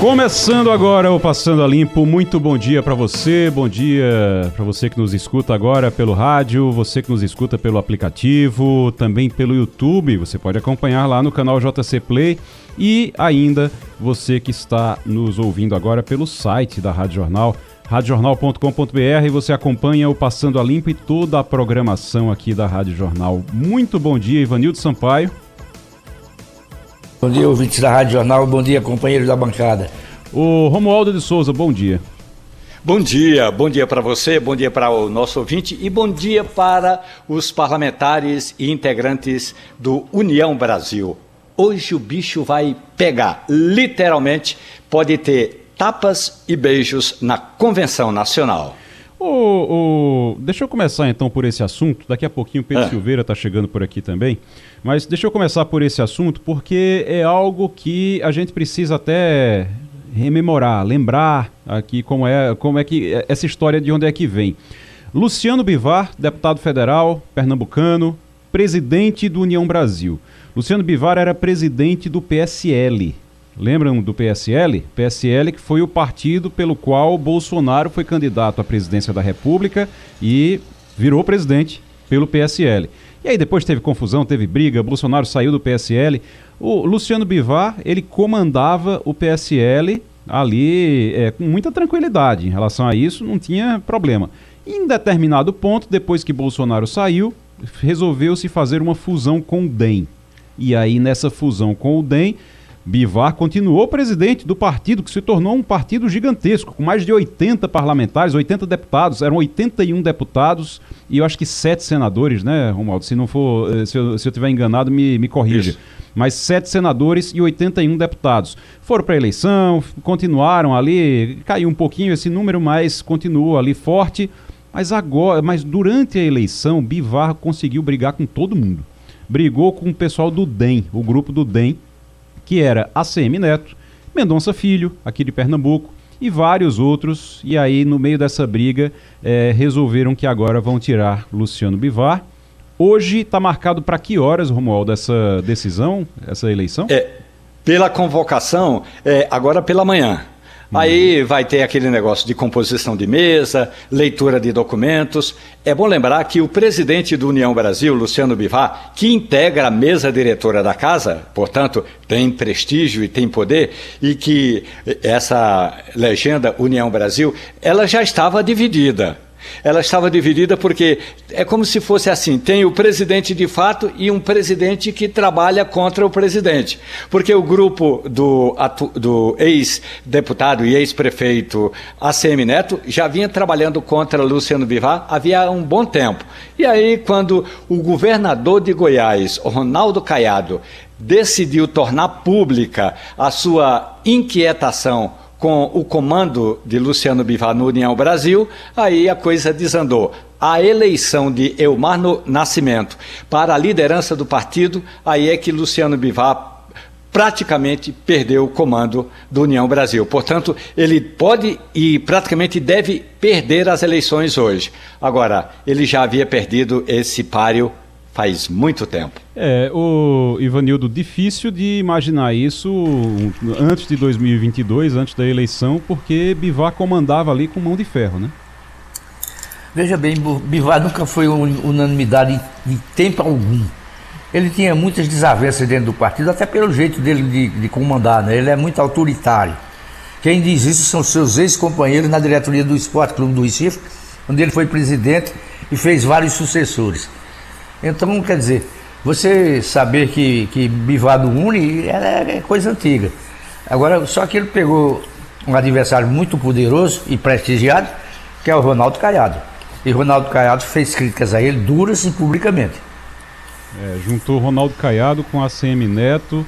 Começando agora o Passando a Limpo, muito bom dia para você, bom dia para você que nos escuta agora pelo rádio, você que nos escuta pelo aplicativo, também pelo YouTube, você pode acompanhar lá no canal JC Play e ainda você que está nos ouvindo agora pelo site da Rádio Jornal, radiojornal.com.br, você acompanha o Passando a Limpo e toda a programação aqui da Rádio Jornal. Muito bom dia, Ivanildo Sampaio. Bom dia, ouvintes da Rádio Jornal. Bom dia, companheiros da bancada. O Romualdo de Souza, bom dia. Bom dia, bom dia para você, bom dia para o nosso ouvinte e bom dia para os parlamentares e integrantes do União Brasil. Hoje o bicho vai pegar, literalmente, pode ter tapas e beijos na Convenção Nacional. Deixa eu começar então por esse assunto. Daqui a pouquinho o Pedro é. Silveira está chegando por aqui também. Mas deixa eu começar por esse assunto porque é algo que a gente precisa até rememorar, lembrar aqui como é, como é que essa história de onde é que vem. Luciano Bivar, deputado federal, pernambucano, presidente do União Brasil. Luciano Bivar era presidente do PSL, Lembram do PSL? PSL que foi o partido pelo qual Bolsonaro foi candidato à presidência da República e virou presidente pelo PSL. E aí depois teve confusão, teve briga, Bolsonaro saiu do PSL. O Luciano Bivar, ele comandava o PSL ali é, com muita tranquilidade em relação a isso, não tinha problema. Em determinado ponto, depois que Bolsonaro saiu, resolveu-se fazer uma fusão com o DEM. E aí nessa fusão com o DEM, Bivar continuou presidente do partido, que se tornou um partido gigantesco, com mais de 80 parlamentares, 80 deputados, eram 81 deputados e eu acho que sete senadores, né, Romualdo? Se não for, eh, se eu, se eu tiver enganado, me, me corrija. Isso. Mas sete senadores e 81 deputados. Foram para a eleição, continuaram ali, caiu um pouquinho esse número, mas continuou ali forte. Mas agora, mas durante a eleição, Bivar conseguiu brigar com todo mundo. Brigou com o pessoal do DEM, o grupo do DEM, que era ACM Neto, Mendonça Filho, aqui de Pernambuco, e vários outros. E aí, no meio dessa briga, é, resolveram que agora vão tirar Luciano Bivar. Hoje está marcado para que horas, Romualdo, essa decisão, essa eleição? É, pela convocação, é, agora pela manhã. Aí vai ter aquele negócio de composição de mesa, leitura de documentos. É bom lembrar que o presidente do União Brasil, Luciano Bivar, que integra a mesa diretora da casa, portanto, tem prestígio e tem poder, e que essa legenda União Brasil, ela já estava dividida ela estava dividida porque é como se fosse assim: tem o presidente de fato e um presidente que trabalha contra o presidente. Porque o grupo do, do ex-deputado e ex-prefeito ACM Neto já vinha trabalhando contra Luciano Bivar havia um bom tempo. E aí, quando o governador de Goiás, Ronaldo Caiado, decidiu tornar pública a sua inquietação com o comando de Luciano Bivar no União Brasil, aí a coisa desandou. A eleição de Elmar Nascimento para a liderança do partido, aí é que Luciano Bivar praticamente perdeu o comando do União Brasil. Portanto, ele pode e praticamente deve perder as eleições hoje. Agora, ele já havia perdido esse páreo faz muito tempo. É, o Ivanildo, difícil de imaginar isso antes de 2022, antes da eleição, porque Bivar comandava ali com mão de ferro, né? Veja bem, Bivar nunca foi unanimidade em tempo algum. Ele tinha muitas desavenças dentro do partido, até pelo jeito dele de, de comandar, né? Ele é muito autoritário. Quem diz isso são seus ex-companheiros na diretoria do Esporte Clube do Recife, onde ele foi presidente e fez vários sucessores. Então, quer dizer, você saber que, que Bivado une é, é coisa antiga. Agora, só que ele pegou um adversário muito poderoso e prestigiado, que é o Ronaldo Caiado. E Ronaldo Caiado fez críticas a ele duras e publicamente. É, juntou Ronaldo Caiado com a CM Neto,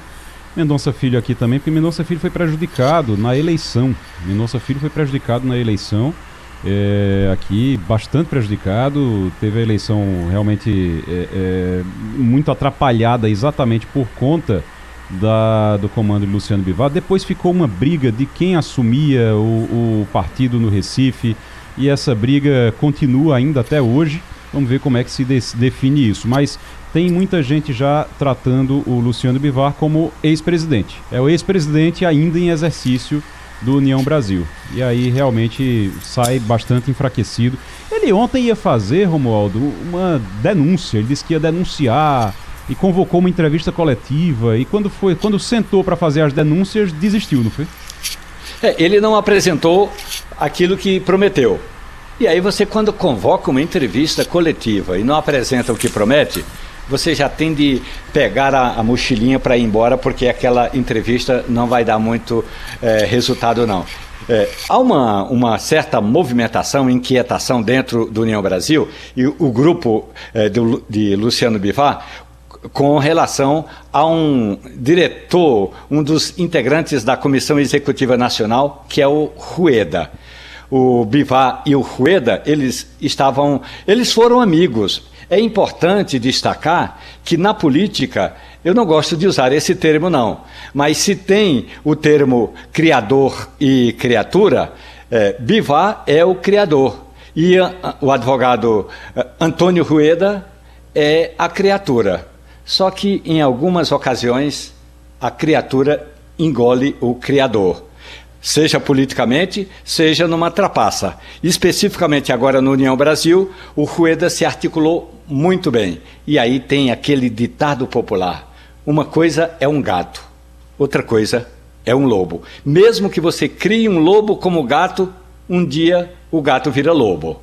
Mendonça Filho aqui também, porque Mendonça Filho foi prejudicado na eleição. Mendonça Filho foi prejudicado na eleição é, aqui bastante prejudicado, teve a eleição realmente é, é, muito atrapalhada exatamente por conta da, do comando de Luciano Bivar. Depois ficou uma briga de quem assumia o, o partido no Recife e essa briga continua ainda até hoje. Vamos ver como é que se de define isso. Mas tem muita gente já tratando o Luciano Bivar como ex-presidente. É o ex-presidente ainda em exercício do União Brasil. E aí realmente sai bastante enfraquecido. Ele ontem ia fazer, Romualdo, uma denúncia. Ele disse que ia denunciar e convocou uma entrevista coletiva. E quando foi, quando sentou para fazer as denúncias, desistiu, não foi? É, ele não apresentou aquilo que prometeu. E aí você, quando convoca uma entrevista coletiva e não apresenta o que promete, você já tem de pegar a, a mochilinha para ir embora, porque aquela entrevista não vai dar muito é, resultado, não. É, há uma, uma certa movimentação, inquietação dentro do União Brasil e o grupo é, do, de Luciano Bivar com relação a um diretor, um dos integrantes da Comissão Executiva Nacional, que é o Rueda. O Bivar e o Rueda, eles estavam, eles foram amigos. É importante destacar que na política, eu não gosto de usar esse termo, não, mas se tem o termo criador e criatura, é, Bivar é o criador e o advogado é, Antônio Rueda é a criatura. Só que em algumas ocasiões a criatura engole o criador seja politicamente, seja numa trapaça. Especificamente agora no União Brasil, o Rueda se articulou muito bem. E aí tem aquele ditado popular: uma coisa é um gato, outra coisa é um lobo. Mesmo que você crie um lobo como gato, um dia o gato vira lobo.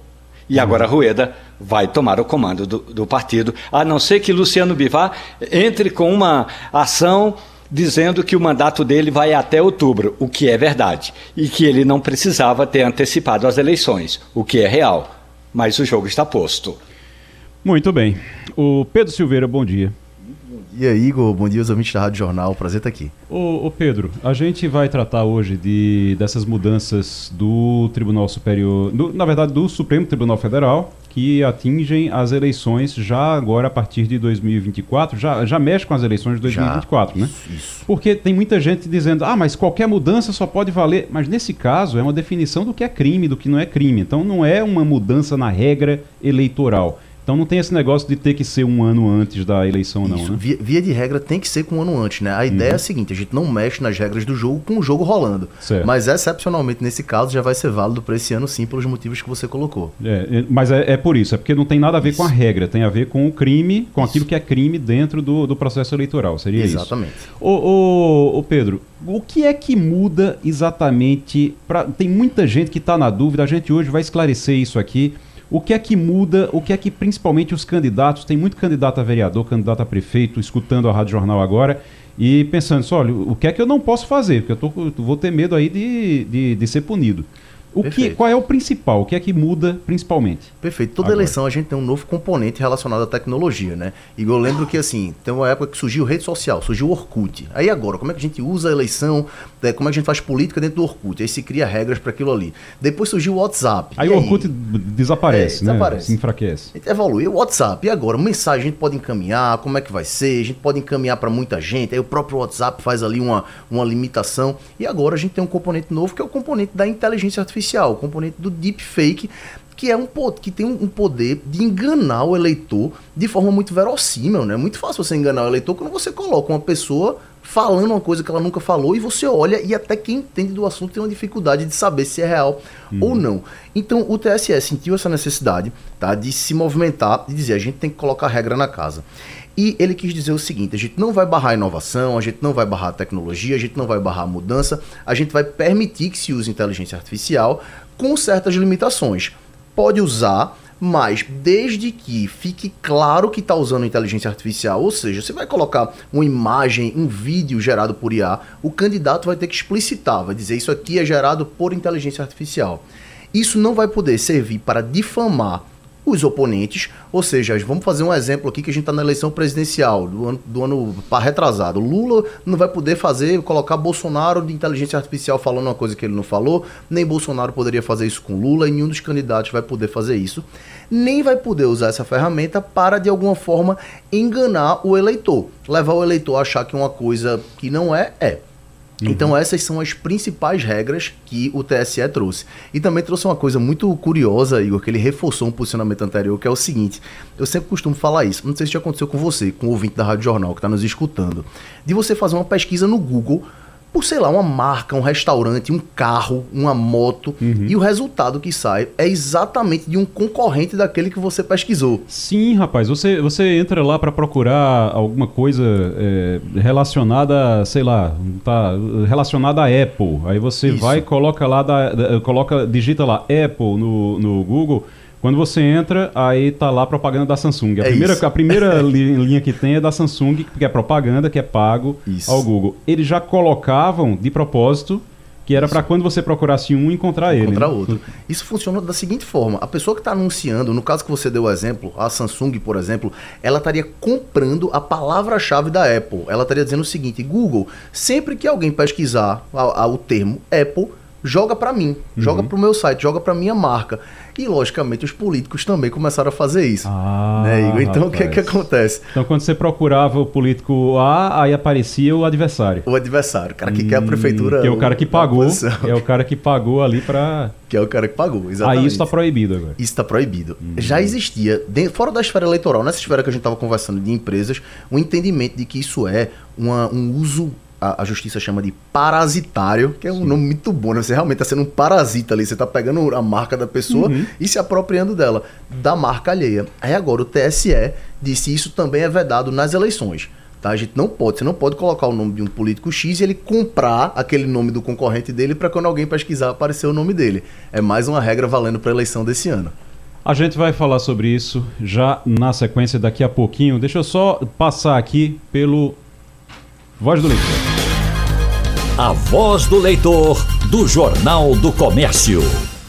E agora Rueda vai tomar o comando do, do partido, a não ser que Luciano Bivar entre com uma ação dizendo que o mandato dele vai até outubro, o que é verdade, e que ele não precisava ter antecipado as eleições, o que é real. Mas o jogo está posto. Muito bem. O Pedro Silveira, bom dia. E aí, Igor, bom dia aos ouvintes da Rádio Jornal, prazer estar aqui. Ô, ô, Pedro, a gente vai tratar hoje de, dessas mudanças do Tribunal Superior, do, na verdade do Supremo Tribunal Federal, que atingem as eleições já agora a partir de 2024, já, já mexe com as eleições de 2024, já, né? Isso, isso. Porque tem muita gente dizendo, ah, mas qualquer mudança só pode valer. Mas nesse caso é uma definição do que é crime, do que não é crime. Então não é uma mudança na regra eleitoral então não tem esse negócio de ter que ser um ano antes da eleição, não, Isso, né? Via, via, de regra tem que ser com um ano antes, né? A ideia uhum. é a seguinte: a gente não mexe nas regras do jogo com o jogo rolando. Certo. Mas excepcionalmente nesse caso já vai ser válido para esse ano sim, pelos motivos que você colocou. É, é, mas é, é, por isso, é porque não tem nada a ver isso. com a regra, tem a ver com o crime, com isso. aquilo que é crime dentro do, do processo eleitoral. Seria Exatamente. isso. Exatamente. Ô, ô, ô, Pedro, o que é que muda exatamente? Pra... Tem muita gente que está na dúvida, a gente hoje vai esclarecer isso aqui. O que é que muda? O que é que principalmente os candidatos, tem muito candidato a vereador, candidato a prefeito, escutando a Rádio Jornal agora e pensando, só, olha, o que é que eu não posso fazer? Porque eu, tô, vou ter medo aí de, de, de ser punido. O que, qual é o principal? O que é que muda principalmente? Perfeito. Toda Agora. eleição a gente tem um novo componente relacionado à tecnologia, né? E eu lembro que, assim, tem uma época que surgiu rede social, surgiu o Orkut. Aí agora, como é que a gente usa a eleição, né? como é que a gente faz política dentro do Orkut? Aí se cria regras para aquilo ali. Depois surgiu o WhatsApp. Aí o Orkut desaparece, é, né? Desaparece. Se enfraquece. A gente evolui. O WhatsApp. E agora? Mensagem a gente pode encaminhar, como é que vai ser? A gente pode encaminhar para muita gente. Aí o próprio WhatsApp faz ali uma, uma limitação. E agora a gente tem um componente novo que é o componente da inteligência artificial artificial, o componente do deepfake, que é um que tem um poder de enganar o eleitor de forma muito verossímil, né? É muito fácil você enganar o eleitor quando você coloca uma pessoa falando uma coisa que ela nunca falou e você olha e até quem entende do assunto tem uma dificuldade de saber se é real uhum. ou não. Então o TSE sentiu essa necessidade, tá, de se movimentar, de dizer a gente tem que colocar regra na casa. E ele quis dizer o seguinte: a gente não vai barrar a inovação, a gente não vai barrar a tecnologia, a gente não vai barrar a mudança, a gente vai permitir que se use inteligência artificial com certas limitações. Pode usar, mas desde que fique claro que está usando inteligência artificial, ou seja, você vai colocar uma imagem, um vídeo gerado por IA, o candidato vai ter que explicitar, vai dizer isso aqui é gerado por inteligência artificial. Isso não vai poder servir para difamar os oponentes, ou seja, vamos fazer um exemplo aqui que a gente está na eleição presidencial do ano, do ano retrasado. Lula não vai poder fazer, colocar Bolsonaro de inteligência artificial falando uma coisa que ele não falou, nem Bolsonaro poderia fazer isso com Lula, e nenhum dos candidatos vai poder fazer isso, nem vai poder usar essa ferramenta para de alguma forma enganar o eleitor, levar o eleitor a achar que uma coisa que não é, é. Uhum. Então essas são as principais regras que o TSE trouxe. E também trouxe uma coisa muito curiosa, Igor, que ele reforçou um posicionamento anterior, que é o seguinte, eu sempre costumo falar isso, não sei se já aconteceu com você, com o ouvinte da Rádio Jornal que está nos escutando, de você fazer uma pesquisa no Google por, sei lá, uma marca, um restaurante, um carro, uma moto, uhum. e o resultado que sai é exatamente de um concorrente daquele que você pesquisou. Sim, rapaz, você, você entra lá para procurar alguma coisa é, relacionada, sei lá, tá relacionada a Apple. Aí você Isso. vai coloca lá da, da, coloca digita lá Apple no, no Google quando você entra, aí tá lá a propaganda da Samsung. A é primeira, a primeira linha que tem é da Samsung, que é propaganda, que é pago isso. ao Google. Eles já colocavam de propósito que era para quando você procurasse um encontrar, ele. Encontrar né? outro. Isso funciona da seguinte forma: a pessoa que está anunciando, no caso que você deu o exemplo, a Samsung, por exemplo, ela estaria comprando a palavra-chave da Apple. Ela estaria dizendo o seguinte: Google, sempre que alguém pesquisar a, a, o termo Apple, joga para mim, uhum. joga para o meu site, joga para minha marca. E, logicamente, os políticos também começaram a fazer isso. Ah, né, Igor? Então, o que é que acontece? Então, quando você procurava o político A, aí aparecia o adversário. O adversário, o cara que hum, quer a prefeitura. Que é o cara que pagou. É o cara que pagou ali para. Que é o cara que pagou, exatamente. Aí isso está proibido agora. Isso está proibido. Hum. Já existia, dentro, fora da esfera eleitoral, nessa esfera que a gente estava conversando de empresas, o um entendimento de que isso é uma, um uso a, a, justiça chama de parasitário, que é um Sim. nome muito bom, né? Você realmente está sendo um parasita ali, você está pegando a marca da pessoa uhum. e se apropriando dela, da marca alheia. Aí agora o TSE disse isso também é vedado nas eleições. Tá? A gente não pode, você não pode colocar o nome de um político X e ele comprar aquele nome do concorrente dele para quando alguém pesquisar aparecer o nome dele. É mais uma regra valendo para a eleição desse ano. A gente vai falar sobre isso já na sequência daqui a pouquinho. Deixa eu só passar aqui pelo Voz do Leitor. A Voz do Leitor do Jornal do Comércio.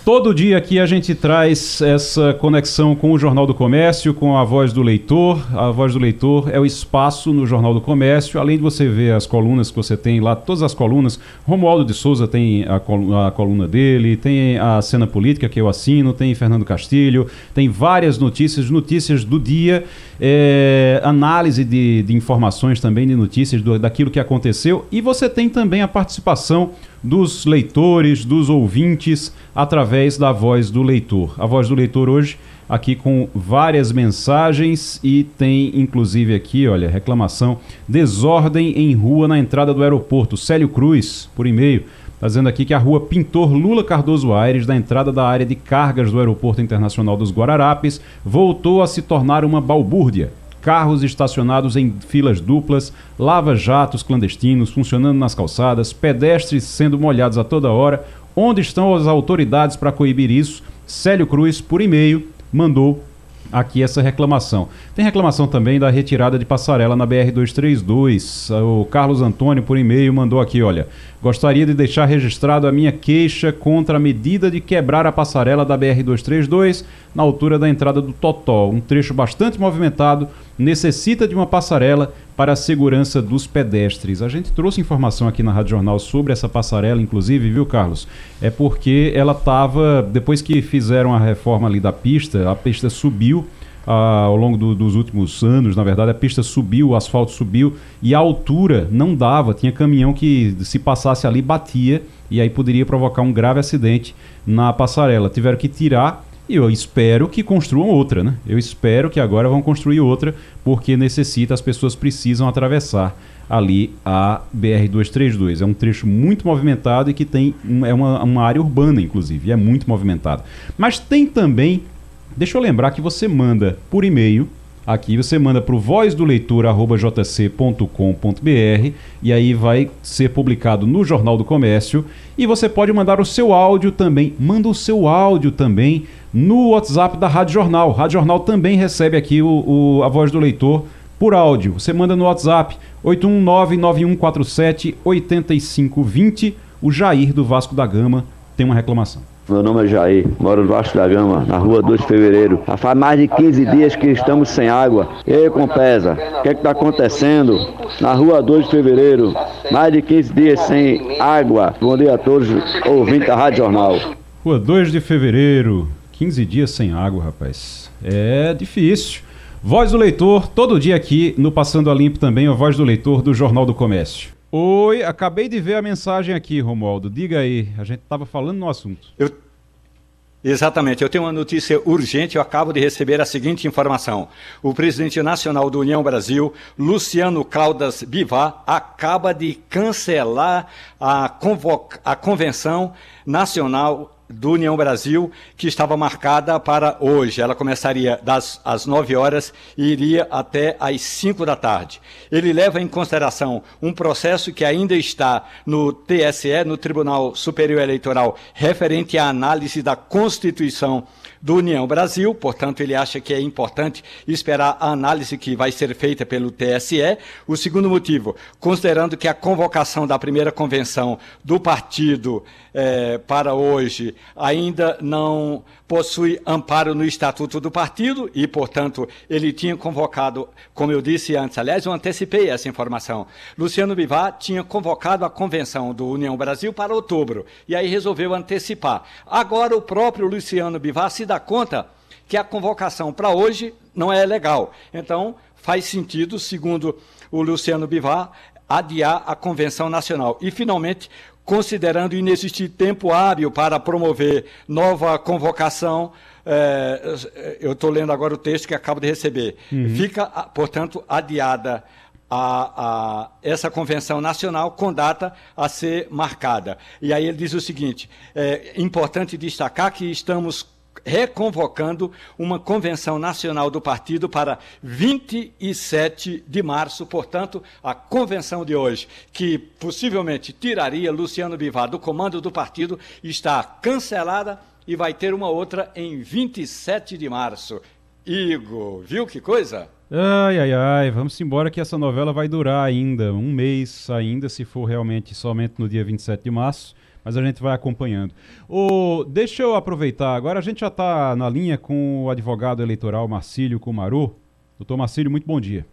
Todo dia aqui a gente traz essa conexão com o Jornal do Comércio, com a voz do leitor. A voz do leitor é o espaço no Jornal do Comércio, além de você ver as colunas que você tem lá, todas as colunas. Romualdo de Souza tem a, coluna, a coluna dele, tem a cena política que eu assino, tem Fernando Castilho, tem várias notícias, notícias do dia, é, análise de, de, informações também, de notícias do, daquilo que aconteceu. E você tem também a participação dos leitores, dos ouvintes, através da voz do leitor. A voz do leitor hoje aqui com várias mensagens e tem inclusive aqui, olha, reclamação, desordem em rua na entrada do aeroporto. Célio Cruz, por e-mail, está dizendo aqui que a rua Pintor Lula Cardoso Aires, da entrada da área de cargas do Aeroporto Internacional dos Guararapes, voltou a se tornar uma balbúrdia carros estacionados em filas duplas, lava-jatos clandestinos funcionando nas calçadas, pedestres sendo molhados a toda hora. Onde estão as autoridades para coibir isso? Célio Cruz, por e-mail, mandou aqui essa reclamação. Tem reclamação também da retirada de passarela na BR-232. O Carlos Antônio, por e-mail, mandou aqui, olha, gostaria de deixar registrado a minha queixa contra a medida de quebrar a passarela da BR-232 na altura da entrada do Totó. Um trecho bastante movimentado, necessita de uma passarela para a segurança dos pedestres. A gente trouxe informação aqui na Rádio Jornal sobre essa passarela, inclusive, viu, Carlos? É porque ela estava, depois que fizeram a reforma ali da pista, a pista subiu ah, ao longo do, dos últimos anos, na verdade, a pista subiu, o asfalto subiu e a altura não dava. Tinha caminhão que, se passasse ali, batia e aí poderia provocar um grave acidente na passarela. Tiveram que tirar e eu espero que construam outra, né? Eu espero que agora vão construir outra, porque necessita, as pessoas precisam atravessar ali a BR-232. É um trecho muito movimentado e que tem é uma, uma área urbana, inclusive, é muito movimentado. Mas tem também, deixa eu lembrar que você manda por e-mail Aqui você manda para o vozdoleitor.jc.com.br e aí vai ser publicado no Jornal do Comércio. E você pode mandar o seu áudio também. Manda o seu áudio também no WhatsApp da Rádio Jornal. Rádio Jornal também recebe aqui o, o a voz do leitor por áudio. Você manda no WhatsApp 81991478520. O Jair do Vasco da Gama tem uma reclamação. Meu nome é Jair, moro no Vasco da Gama, na rua 2 de fevereiro. Já faz mais de 15 dias que estamos sem água. E aí, Compesa, o que é está acontecendo? Na rua 2 de fevereiro, mais de 15 dias sem água. Bom dia a todos, ouvintes da Rádio Jornal. Rua 2 de fevereiro, 15 dias sem água, rapaz. É difícil. Voz do Leitor, todo dia aqui no Passando a Limpo também, a Voz do Leitor do Jornal do Comércio. Oi, acabei de ver a mensagem aqui, Romualdo. Diga aí, a gente estava falando no assunto. Eu... Exatamente, eu tenho uma notícia urgente. Eu acabo de receber a seguinte informação: o presidente nacional do União Brasil, Luciano Caldas Bivar, acaba de cancelar a, convoca... a convenção nacional do União Brasil, que estava marcada para hoje. Ela começaria das às 9 horas e iria até às 5 da tarde. Ele leva em consideração um processo que ainda está no TSE, no Tribunal Superior Eleitoral, referente à análise da Constituição do União Brasil, portanto, ele acha que é importante esperar a análise que vai ser feita pelo TSE. O segundo motivo, considerando que a convocação da primeira convenção do partido eh, para hoje ainda não possui amparo no Estatuto do Partido e, portanto, ele tinha convocado, como eu disse antes, aliás, eu antecipei essa informação. Luciano Bivar tinha convocado a convenção do União Brasil para outubro e aí resolveu antecipar. Agora o próprio Luciano Bivar se dá conta que a convocação para hoje não é legal. Então, faz sentido, segundo o Luciano Bivar, adiar a convenção nacional. E, finalmente, considerando inexistir tempo hábil para promover nova convocação. É, eu estou lendo agora o texto que acabo de receber. Uhum. Fica, portanto, adiada a, a, essa convenção nacional com data a ser marcada. E aí ele diz o seguinte: é importante destacar que estamos reconvocando uma convenção nacional do partido para 27 de março, portanto, a convenção de hoje, que possivelmente tiraria Luciano Bivar do comando do partido, está cancelada e vai ter uma outra em 27 de março. Igor, viu que coisa? Ai, ai, ai, vamos embora que essa novela vai durar ainda, um mês ainda, se for realmente somente no dia 27 de março mas a gente vai acompanhando. O, deixa eu aproveitar, agora a gente já está na linha com o advogado eleitoral Marcílio Kumaru. Doutor Marcílio, muito bom dia.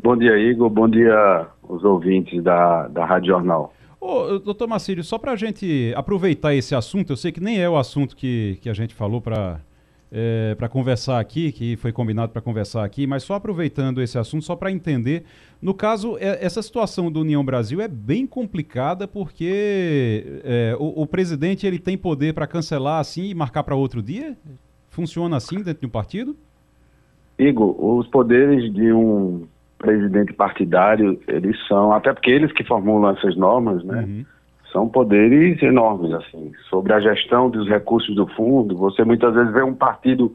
Bom dia, Igor. Bom dia os ouvintes da, da Rádio Jornal. Ô, doutor Marcílio, só para a gente aproveitar esse assunto, eu sei que nem é o assunto que, que a gente falou para é, para conversar aqui, que foi combinado para conversar aqui, mas só aproveitando esse assunto, só para entender. No caso, é, essa situação do União Brasil é bem complicada porque é, o, o, presidente ele tem poder para cancelar assim e marcar para outro dia? Funciona assim dentro de um partido? Igor, os poderes de um presidente partidário, eles são, até porque eles que formulam essas normas, né? Uhum são poderes enormes, assim, sobre a gestão dos recursos do fundo. Você muitas vezes vê um partido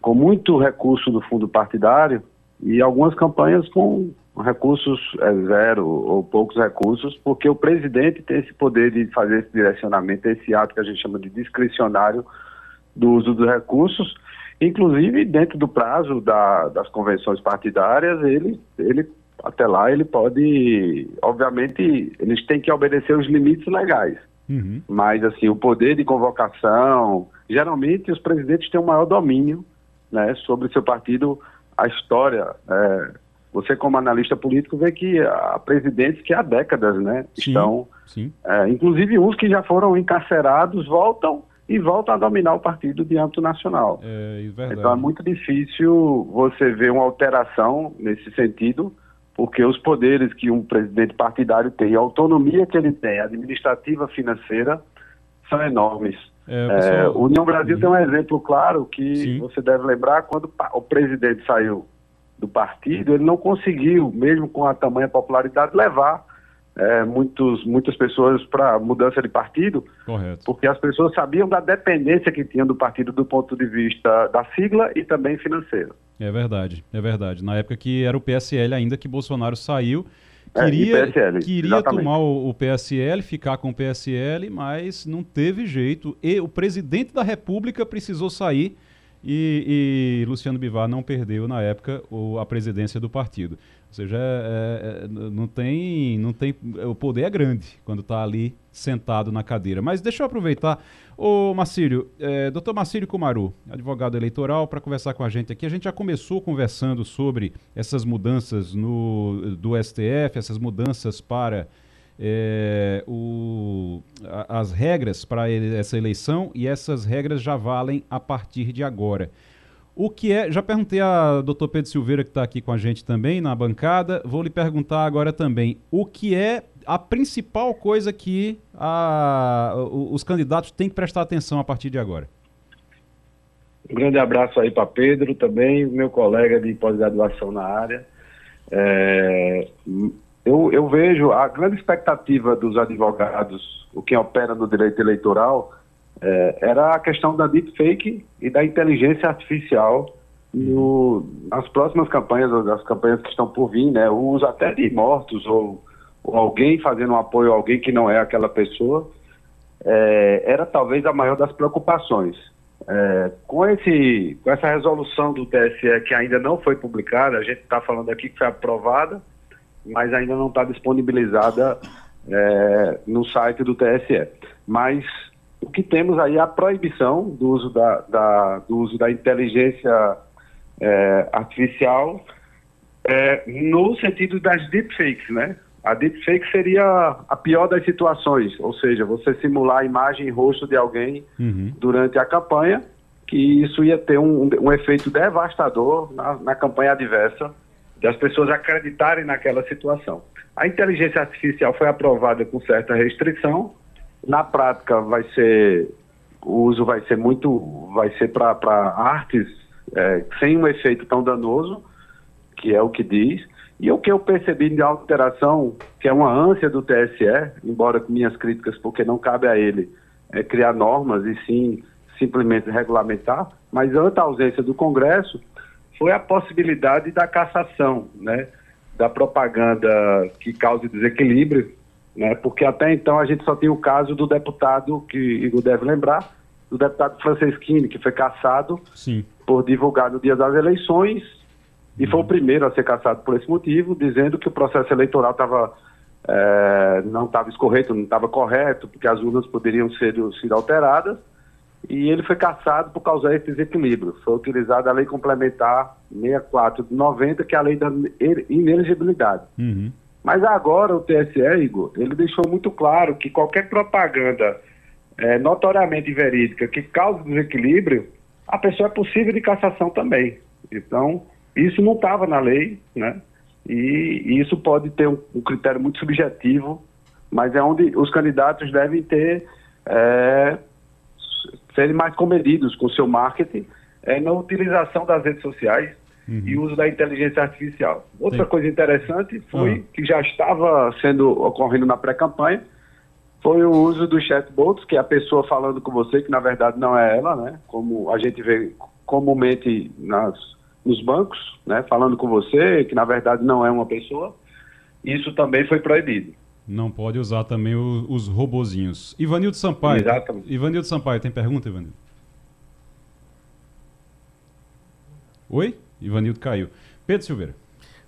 com muito recurso do fundo partidário e algumas campanhas com recursos é, zero ou poucos recursos, porque o presidente tem esse poder de fazer esse direcionamento, esse ato que a gente chama de discricionário do uso dos recursos, inclusive dentro do prazo da, das convenções partidárias, ele, ele até lá ele pode, obviamente, eles têm que obedecer os limites legais. Uhum. Mas, assim, o poder de convocação, geralmente os presidentes têm um maior domínio né, sobre o seu partido, a história. É, você, como analista político, vê que há presidentes que há décadas né, sim, estão, sim. É, inclusive uns que já foram encarcerados, voltam e voltam a dominar o partido de âmbito nacional. É, é então é muito difícil você ver uma alteração nesse sentido porque os poderes que um presidente partidário tem, a autonomia que ele tem, administrativa, financeira, são enormes. É, pessoal... é, o União Brasil tem um exemplo claro que Sim. você deve lembrar, quando o presidente saiu do partido, ele não conseguiu, mesmo com a tamanha popularidade, levar é, muitos, muitas pessoas para mudança de partido, Correto. porque as pessoas sabiam da dependência que tinham do partido do ponto de vista da sigla e também financeiro. É verdade, é verdade. Na época que era o PSL ainda que Bolsonaro saiu, queria, é, PSL, queria tomar o, o, PSL, ficar com o PSL, mas não teve jeito. E o presidente da República precisou sair e, e Luciano Bivar não perdeu na época o, a presidência do partido. Ou seja, é, é, não tem, não tem, o poder é grande quando está ali sentado na cadeira. Mas deixa eu aproveitar, o Marcílio, é, doutor Marcílio Kumaru, advogado eleitoral, para conversar com a gente aqui. A gente já começou conversando sobre essas mudanças no, do STF, essas mudanças para é, o, a, as regras para essa eleição e essas regras já valem a partir de agora. O que é, já perguntei a doutor Pedro Silveira, que está aqui com a gente também na bancada, vou lhe perguntar agora também, o que é a principal coisa que a, os candidatos têm que prestar atenção a partir de agora? Um grande abraço aí para Pedro também, meu colega de pós-graduação na área. É, eu, eu vejo a grande expectativa dos advogados, o que opera no direito eleitoral, é, era a questão da deepfake e da inteligência artificial no, nas próximas campanhas, das campanhas que estão por vir, né? O uso até de mortos ou, ou alguém fazendo um apoio a alguém que não é aquela pessoa, é, era talvez a maior das preocupações. É, com, esse, com essa resolução do TSE que ainda não foi publicada, a gente está falando aqui que foi aprovada, mas ainda não está disponibilizada é, no site do TSE. Mas o que temos aí é a proibição do uso da, da do uso da inteligência é, artificial é, no sentido das deepfakes, né? A deepfake seria a pior das situações, ou seja, você simular a imagem e rosto de alguém uhum. durante a campanha, que isso ia ter um, um efeito devastador na, na campanha adversa, de as pessoas acreditarem naquela situação. A inteligência artificial foi aprovada com certa restrição, na prática, vai ser o uso vai ser muito, vai ser para artes é, sem um efeito tão danoso, que é o que diz. E o que eu percebi de alteração, que é uma ânsia do TSE, embora com minhas críticas, porque não cabe a ele é, criar normas e sim simplesmente regulamentar, mas ante a ausência do Congresso, foi a possibilidade da cassação, né, da propaganda que cause desequilíbrio né? Porque até então a gente só tem o caso do deputado, que Igor deve lembrar, do deputado Franceschini, que foi caçado Sim. por divulgar no dia das eleições, e foi o primeiro a ser caçado por esse motivo, dizendo que o processo eleitoral estava é, não estava escorreto, não estava correto, porque as urnas poderiam ser, ser alteradas, e ele foi caçado por causa desse desequilíbrio. Foi utilizada a lei complementar 64 de 90, que é a lei da inelegibilidade. Uhum. Mas agora o TSE, Igor, ele deixou muito claro que qualquer propaganda é, notoriamente verídica que cause desequilíbrio, a pessoa é possível de cassação também. Então, isso não estava na lei, né? E, e, isso pode ter um, um, critério muito subjetivo, mas é onde os candidatos devem ter é, serem mais comedidos com o seu marketing é, na utilização das redes sociais uhum. e uso da inteligência artificial. Outra Sim. coisa interessante foi uhum. que já estava sendo ocorrendo na pré-campanha, foi o uso dos chatbots, que é a pessoa falando com você, que na verdade não é ela, né? Como a gente vê comumente nas, nos bancos, né? Falando com você, que na verdade não é uma pessoa. Isso também foi proibido. Não pode usar também o, os robozinhos. Ivanildo Sampaio. Exatamente. Ivanildo Sampaio, tem pergunta, Ivanildo? Oi? Ivanildo caiu. Pedro Silveira.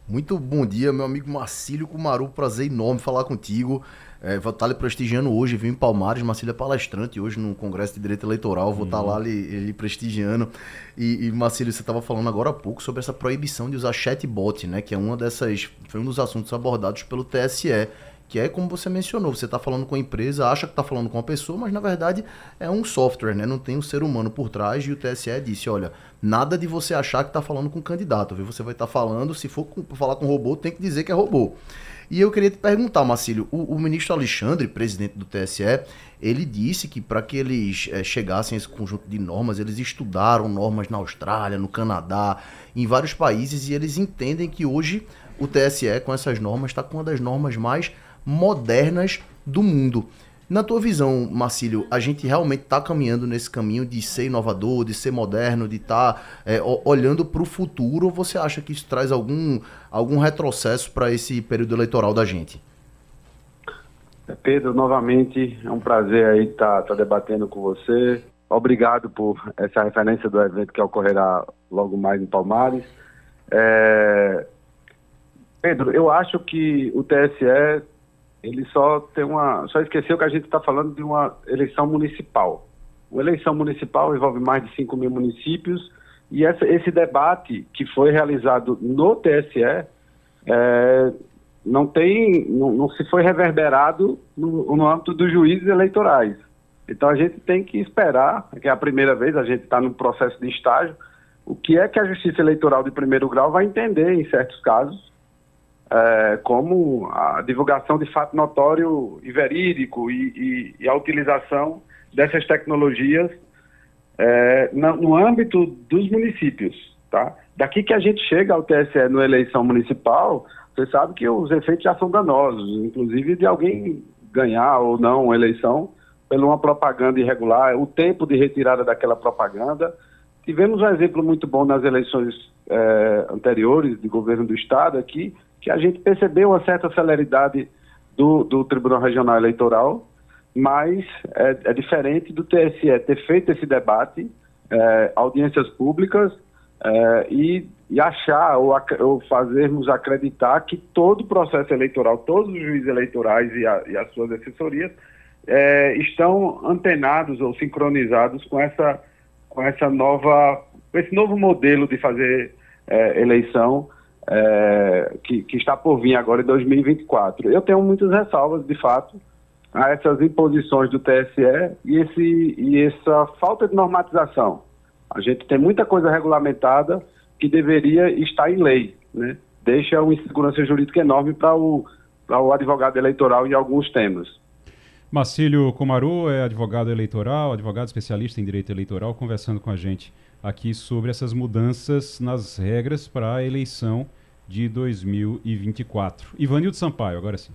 Muito bom dia, meu amigo Marcílio Cumaru. Prazer enorme falar contigo. É, vou estar lhe prestigiando hoje, vim em Palmares. Marcílio é palestrante hoje no Congresso de Direito Eleitoral. Vou uhum. estar lá lhe, lhe prestigiando. E, e Marcílio, você estava falando agora há pouco sobre essa proibição de usar chatbot, né? Que é uma dessas. Foi um dos assuntos abordados pelo TSE que é como você mencionou, você está falando com a empresa, acha que está falando com uma pessoa, mas na verdade é um software, né? não tem um ser humano por trás, e o TSE disse, olha, nada de você achar que está falando com o candidato, viu? você vai estar tá falando, se for falar com robô, tem que dizer que é robô. E eu queria te perguntar, Marcílio, o, o ministro Alexandre, presidente do TSE, ele disse que para que eles é, chegassem a esse conjunto de normas, eles estudaram normas na Austrália, no Canadá, em vários países, e eles entendem que hoje o TSE, com essas normas, está com uma das normas mais modernas do mundo. Na tua visão, Marcílio, a gente realmente está caminhando nesse caminho de ser inovador, de ser moderno, de estar tá, é, olhando para o futuro, ou você acha que isso traz algum, algum retrocesso para esse período eleitoral da gente? Pedro, novamente, é um prazer aí estar tá, tá debatendo com você. obrigado por essa referência do evento que ocorrerá logo mais em Palmares. É... Pedro, eu acho que o TSE ele só tem uma, só esqueceu que a gente está falando de uma eleição municipal. Uma eleição municipal envolve mais de 5 mil municípios e essa, esse debate que foi realizado no TSE é, não tem, não, não, se foi reverberado no, no âmbito dos juízes eleitorais. Então a gente tem que esperar, que é a primeira vez, a gente está no processo de estágio, o que é que a Justiça Eleitoral de primeiro grau vai entender em certos casos, é, como a divulgação de fato notório e verídico e, e, e a utilização dessas tecnologias é, no, no âmbito dos municípios. Tá? Daqui que a gente chega ao TSE na eleição municipal, você sabe que os efeitos já são danosos, inclusive de alguém ganhar ou não uma eleição pela uma propaganda irregular, o tempo de retirada daquela propaganda. Tivemos um exemplo muito bom nas eleições é, anteriores de governo do Estado aqui, que a gente percebeu uma certa celeridade do, do Tribunal Regional Eleitoral, mas é, é, diferente do TSE ter feito esse debate, é, audiências públicas é, e, e, achar ou, ou, fazermos acreditar que todo o processo eleitoral, todos os juízes eleitorais e, a, e as suas assessorias é, estão antenados ou sincronizados com essa, com essa nova, esse novo modelo de fazer é, eleição é, que, que, está por vir agora em 2024. Eu tenho muitas ressalvas, de fato, a essas imposições do TSE e, esse, e essa falta de normatização. A gente tem muita coisa regulamentada que deveria estar em lei, né? Deixa uma insegurança jurídica enorme para o, o advogado eleitoral em alguns temas. Marcílio Comaru é advogado eleitoral, advogado especialista em direito eleitoral, conversando com a gente aqui sobre essas mudanças nas regras para a eleição de 2024. Ivanildo Sampaio, agora sim.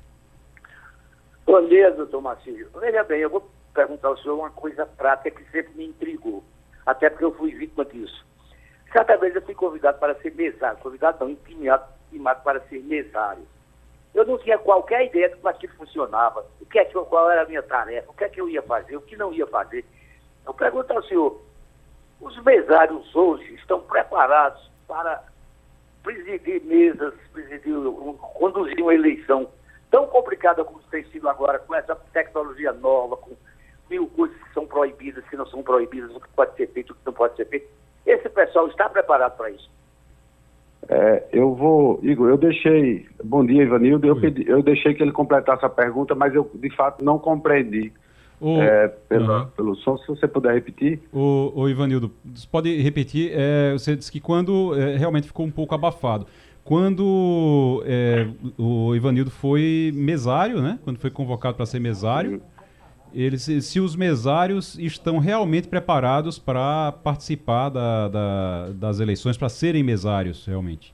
Bom dia, doutor Marcílio. Veja bem, eu vou perguntar ao senhor uma coisa prática que sempre me intrigou, até porque eu fui vítima disso. Certa vez eu fui convidado para ser mesário, convidado não, intimado, intimado para ser mesário. Eu não tinha qualquer ideia de como aquilo funcionava, o que é que, qual era a minha tarefa, o que é que eu ia fazer, o que não ia fazer. Eu pergunto ao senhor, os mesários hoje estão preparados para presidir mesas, presidir, conduzir uma eleição tão complicada como tem sido agora, com essa tecnologia nova, com mil coisas que são proibidas, que não são proibidas, o que pode ser feito, o que não pode ser feito. Esse pessoal está preparado para isso? É, eu vou, Igor, eu deixei. Bom dia, Ivanildo. Eu, pedi, eu deixei que ele completasse a pergunta, mas eu de fato não compreendi. O, é, pelo, uhum. pelo som, se você puder repetir. O, o Ivanildo, você pode repetir? É, você disse que quando é, realmente ficou um pouco abafado. Quando é, o Ivanildo foi mesário, né? Quando foi convocado para ser mesário, eles, se os mesários estão realmente preparados para participar da, da, das eleições, para serem mesários, realmente.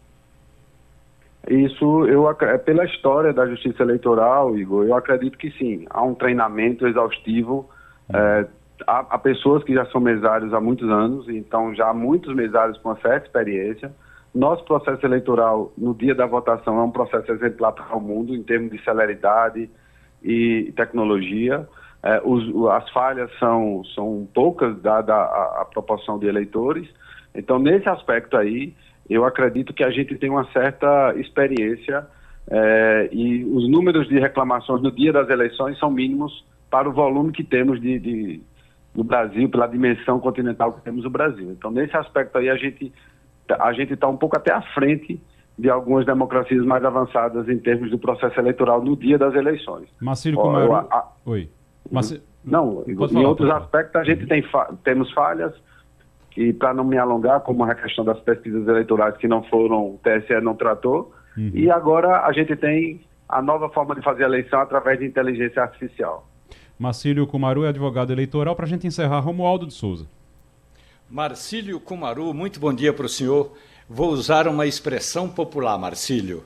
Isso, eu, é pela história da justiça eleitoral, Igor, eu acredito que sim. Há um treinamento exaustivo. É, há, há, pessoas que já são mesários há muitos anos, então já há muitos mesários com uma certa experiência. Nosso processo eleitoral, no dia da votação, é um processo exemplar para o mundo, em termos de celeridade e tecnologia. É, os, as falhas são, são poucas, dada a, a proporção de eleitores. Então, nesse aspecto aí, eu acredito que a gente tem uma certa experiência é, e os números de reclamações no dia das eleições são mínimos para o volume que temos de, de no Brasil, pela dimensão continental que temos no Brasil. Então, nesse aspecto aí, a gente a gente está um pouco até à frente de algumas democracias mais avançadas em termos do processo eleitoral no dia das eleições. Marcelo como é a... Oi. Mas, não, em falar, outros aspectos a gente tem fa... temos falhas, e para não me alongar, como a questão das pesquisas eleitorais que não foram, o TSE não tratou, uhum. e agora a gente tem a nova forma de fazer a eleição através de inteligência artificial. Marcílio Kumaru é advogado eleitoral. Para a gente encerrar, Romualdo de Souza. Marcílio Kumaru, muito bom dia para o senhor. Vou usar uma expressão popular, Marcílio.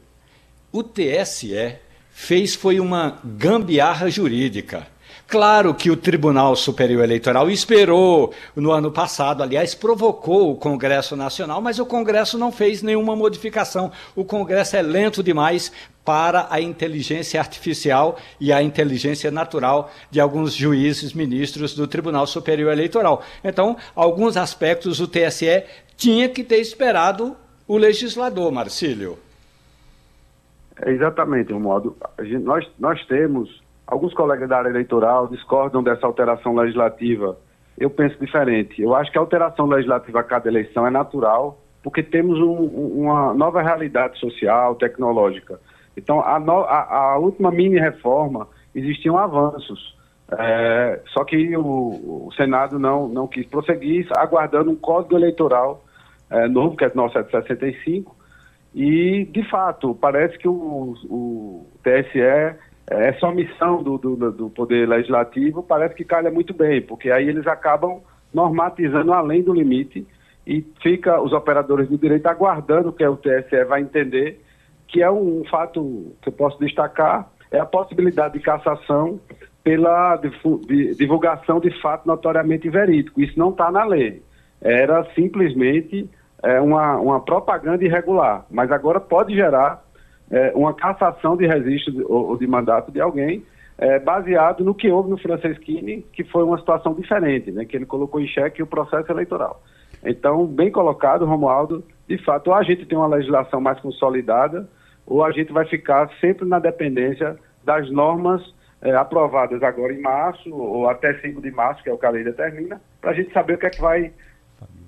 O TSE fez foi uma gambiarra jurídica Claro que o Tribunal Superior Eleitoral esperou no ano passado, aliás, provocou o Congresso Nacional, mas o Congresso não fez nenhuma modificação. O Congresso é lento demais para a inteligência artificial e a inteligência natural de alguns juízes, ministros do Tribunal Superior Eleitoral. Então, alguns aspectos o TSE tinha que ter esperado o legislador, Marcílio. É exatamente, Romualdo. Nós, nós temos Alguns colegas da área eleitoral discordam dessa alteração legislativa. Eu penso diferente. Eu acho que a alteração legislativa a cada eleição é natural, porque temos um, uma nova realidade social, tecnológica. Então, a, no, a, a última mini-reforma, existiam avanços. É, só que o, o, Senado não, não quis prosseguir, aguardando um código eleitoral é, novo, que é o 9765, e, de fato, parece que o, o TSE essa omissão do, do, do, Poder Legislativo parece que calha muito bem, porque aí eles acabam normatizando além do limite e fica os operadores do direito aguardando que o TSE vai entender, que é um, fato que eu posso destacar, é a possibilidade de cassação pela divulgação de fato notoriamente verídico. Isso não está na lei. Era simplesmente é, uma, uma propaganda irregular, mas agora pode gerar é, uma cassação de registro ou, de mandato de alguém é, baseado no que houve no Franceschini, que foi uma situação diferente, né, que ele colocou em xeque o processo eleitoral. Então, bem colocado, Romualdo, de fato, ou a gente tem uma legislação mais consolidada, ou a gente vai ficar sempre na dependência das normas é, aprovadas agora em março, ou até 5 de março, que é o que a lei determina, para a gente saber o que é que vai,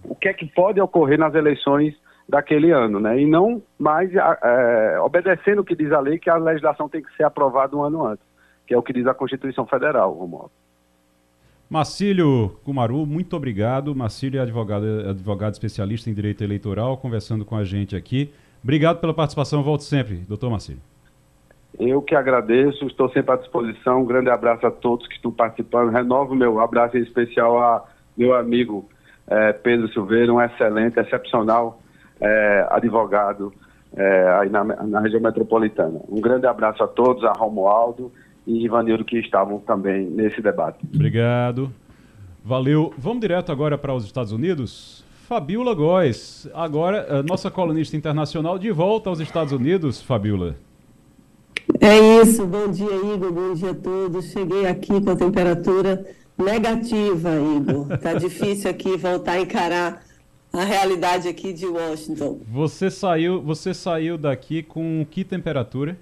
o que é que pode ocorrer nas eleições daquele ano, né? E não mais é, obedecendo o que diz a lei, que a legislação tem que ser aprovada um ano antes, que é o que diz a Constituição Federal, Romualdo. Marcílio Kumaru, muito obrigado. Marcílio é advogado, advogado especialista em direito eleitoral, conversando com a gente aqui. Obrigado pela participação, volte sempre, doutor Marcílio. Eu que agradeço, estou sempre à disposição. Um grande abraço a todos que estão participando. Renovo meu abraço em especial a meu amigo eh, Pedro Silveira, um excelente, excepcional é, advogado é, aí na, na, região metropolitana. Um grande abraço a todos, a Romualdo e Ivanildo que estavam também nesse debate. Obrigado. Valeu. Vamos direto agora para os Estados Unidos. Fabiola Góes, agora nossa colunista internacional de volta aos Estados Unidos, Fabiola. É isso, bom dia Igor, bom dia a todos. Cheguei aqui com a temperatura negativa, Igor. Tá difícil aqui voltar a encarar a realidade aqui de Washington. Você saiu, você saiu daqui com que temperatura?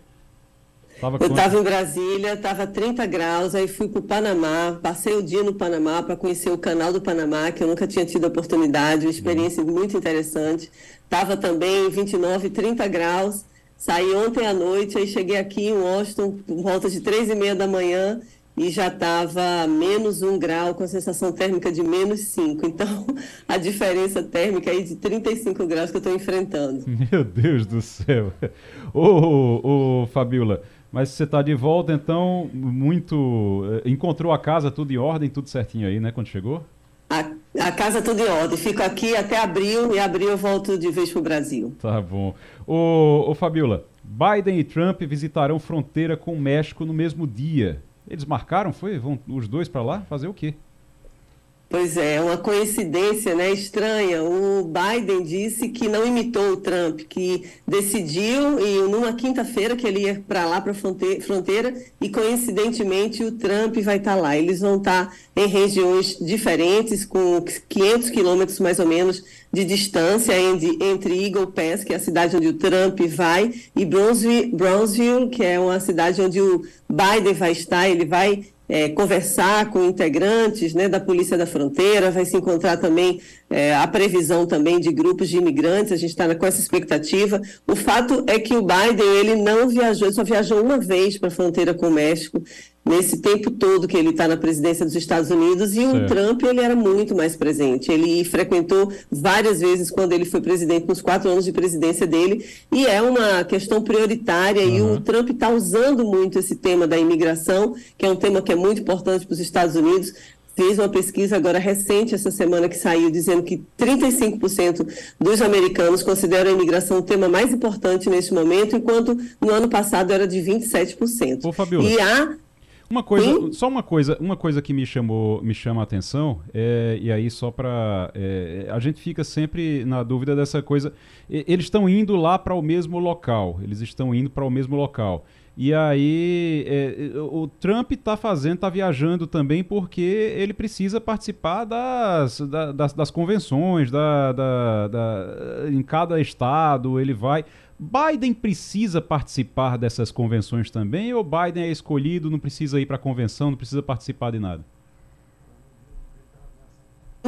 Tava eu estava em Brasília, estava 30 graus, aí fui para o Panamá, passei o dia no Panamá para conhecer o canal do Panamá, que eu nunca tinha tido a oportunidade, uma experiência uhum. muito interessante. Estava também 29, 30 graus, saí ontem à noite, aí cheguei aqui em Washington por volta de 3 e meia da manhã e já estava menos um grau, com a sensação térmica de menos 5. Então, a diferença térmica aí de 35 graus que eu estou enfrentando. Meu Deus do céu. Ô, ô, Fabiola, mas você está de volta, então, muito... Eh, encontrou a casa tudo em ordem, tudo certinho aí, né, quando chegou? A, a casa tudo em ordem. Fico aqui até abril, e abril eu volto de vez para o Brasil. Tá bom. Ô, ô, Fabiola, Biden e Trump visitarão fronteira com o México no mesmo dia. Eles marcaram, foi? Vão os dois para lá fazer o quê? Pois é, uma coincidência né, estranha. O Biden disse que não imitou o Trump, que decidiu e numa quinta-feira que ele ia para lá, para a fronteira, e coincidentemente o Trump vai estar tá lá. Eles vão estar tá em regiões diferentes, com 500 quilômetros mais ou menos de distância entre, Eagle Pass, que é a cidade onde o Trump vai, e Brownsville que é uma cidade onde o Biden vai estar. Ele vai é, conversar com integrantes né, da Polícia da Fronteira, vai se encontrar também é, a previsão também de grupos de imigrantes, a gente está com essa expectativa. O fato é que o Biden ele não viajou, ele só viajou uma vez para a fronteira com o México, nesse tempo todo que ele está na presidência dos Estados Unidos e o Trump ele era muito mais presente. Ele frequentou várias vezes quando ele foi presidente nos quatro anos de presidência dele e é uma questão prioritária uhum. e o Trump está usando muito esse tema da imigração, que é um tema que é muito importante para os Estados Unidos. Fez uma pesquisa agora recente, essa semana que saiu, dizendo que 35% dos americanos consideram a imigração o tema mais importante nesse momento, enquanto no ano passado era de 27%. Ô, Fabiola. E há Uma coisa, só uma coisa, uma coisa que me chamou, me chama a atenção, é, e aí só para é, a gente fica sempre na dúvida dessa coisa. Eles estão indo lá para o mesmo local, eles estão indo para o mesmo local. E aí é, o Trump está fazendo, está viajando também porque ele precisa participar das, das, das convenções, da, da, da, em cada estado ele vai. Biden precisa participar dessas convenções também ou Biden é escolhido, não precisa ir para a convenção, não precisa participar de nada?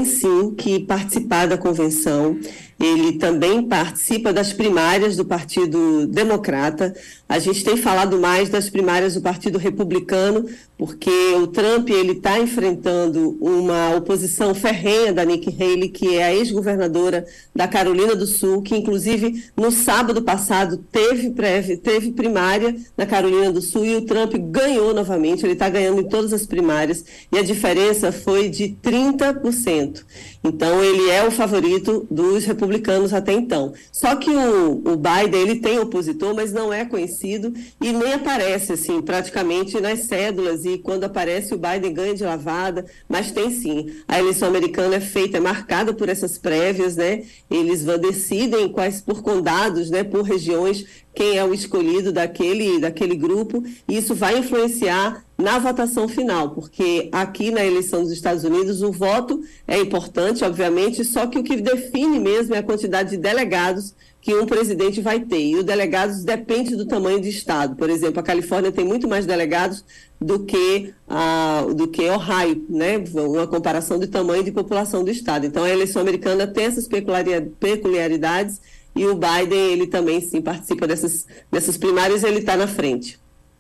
sim que participar da convenção. Ele também participa das primárias do Partido Democrata. A gente tem falado mais das primárias do Partido Republicano, porque o Trump ele está enfrentando uma oposição ferrenha da Nikki Haley, que é a ex-governadora da Carolina do Sul, que inclusive no sábado passado teve teve primária na Carolina do Sul e o Trump ganhou novamente. Ele está ganhando em todas as primárias e a diferença foi de 30%. Então ele é o favorito dos republicanos até então. Só que o, o Biden ele tem opositor, mas não é conhecido e nem aparece assim praticamente nas cédulas e quando aparece o Biden ganha de lavada, mas tem sim. A eleição americana é feita, é marcada por essas prévias, né? Eles decidem quais por condados, né? Por regiões quem é o escolhido daquele, daquele grupo, e isso vai influenciar na votação final, porque aqui na eleição dos Estados Unidos o voto é importante, obviamente, só que o que define mesmo é a quantidade de delegados que um presidente vai ter. E os delegados depende do tamanho do estado. Por exemplo, a Califórnia tem muito mais delegados do que a, do que Ohio, né? Uma comparação de tamanho de população do estado. Então a eleição americana tem essas peculiaridades e o Biden ele também sim participa dessas dessas primárias, ele está na frente.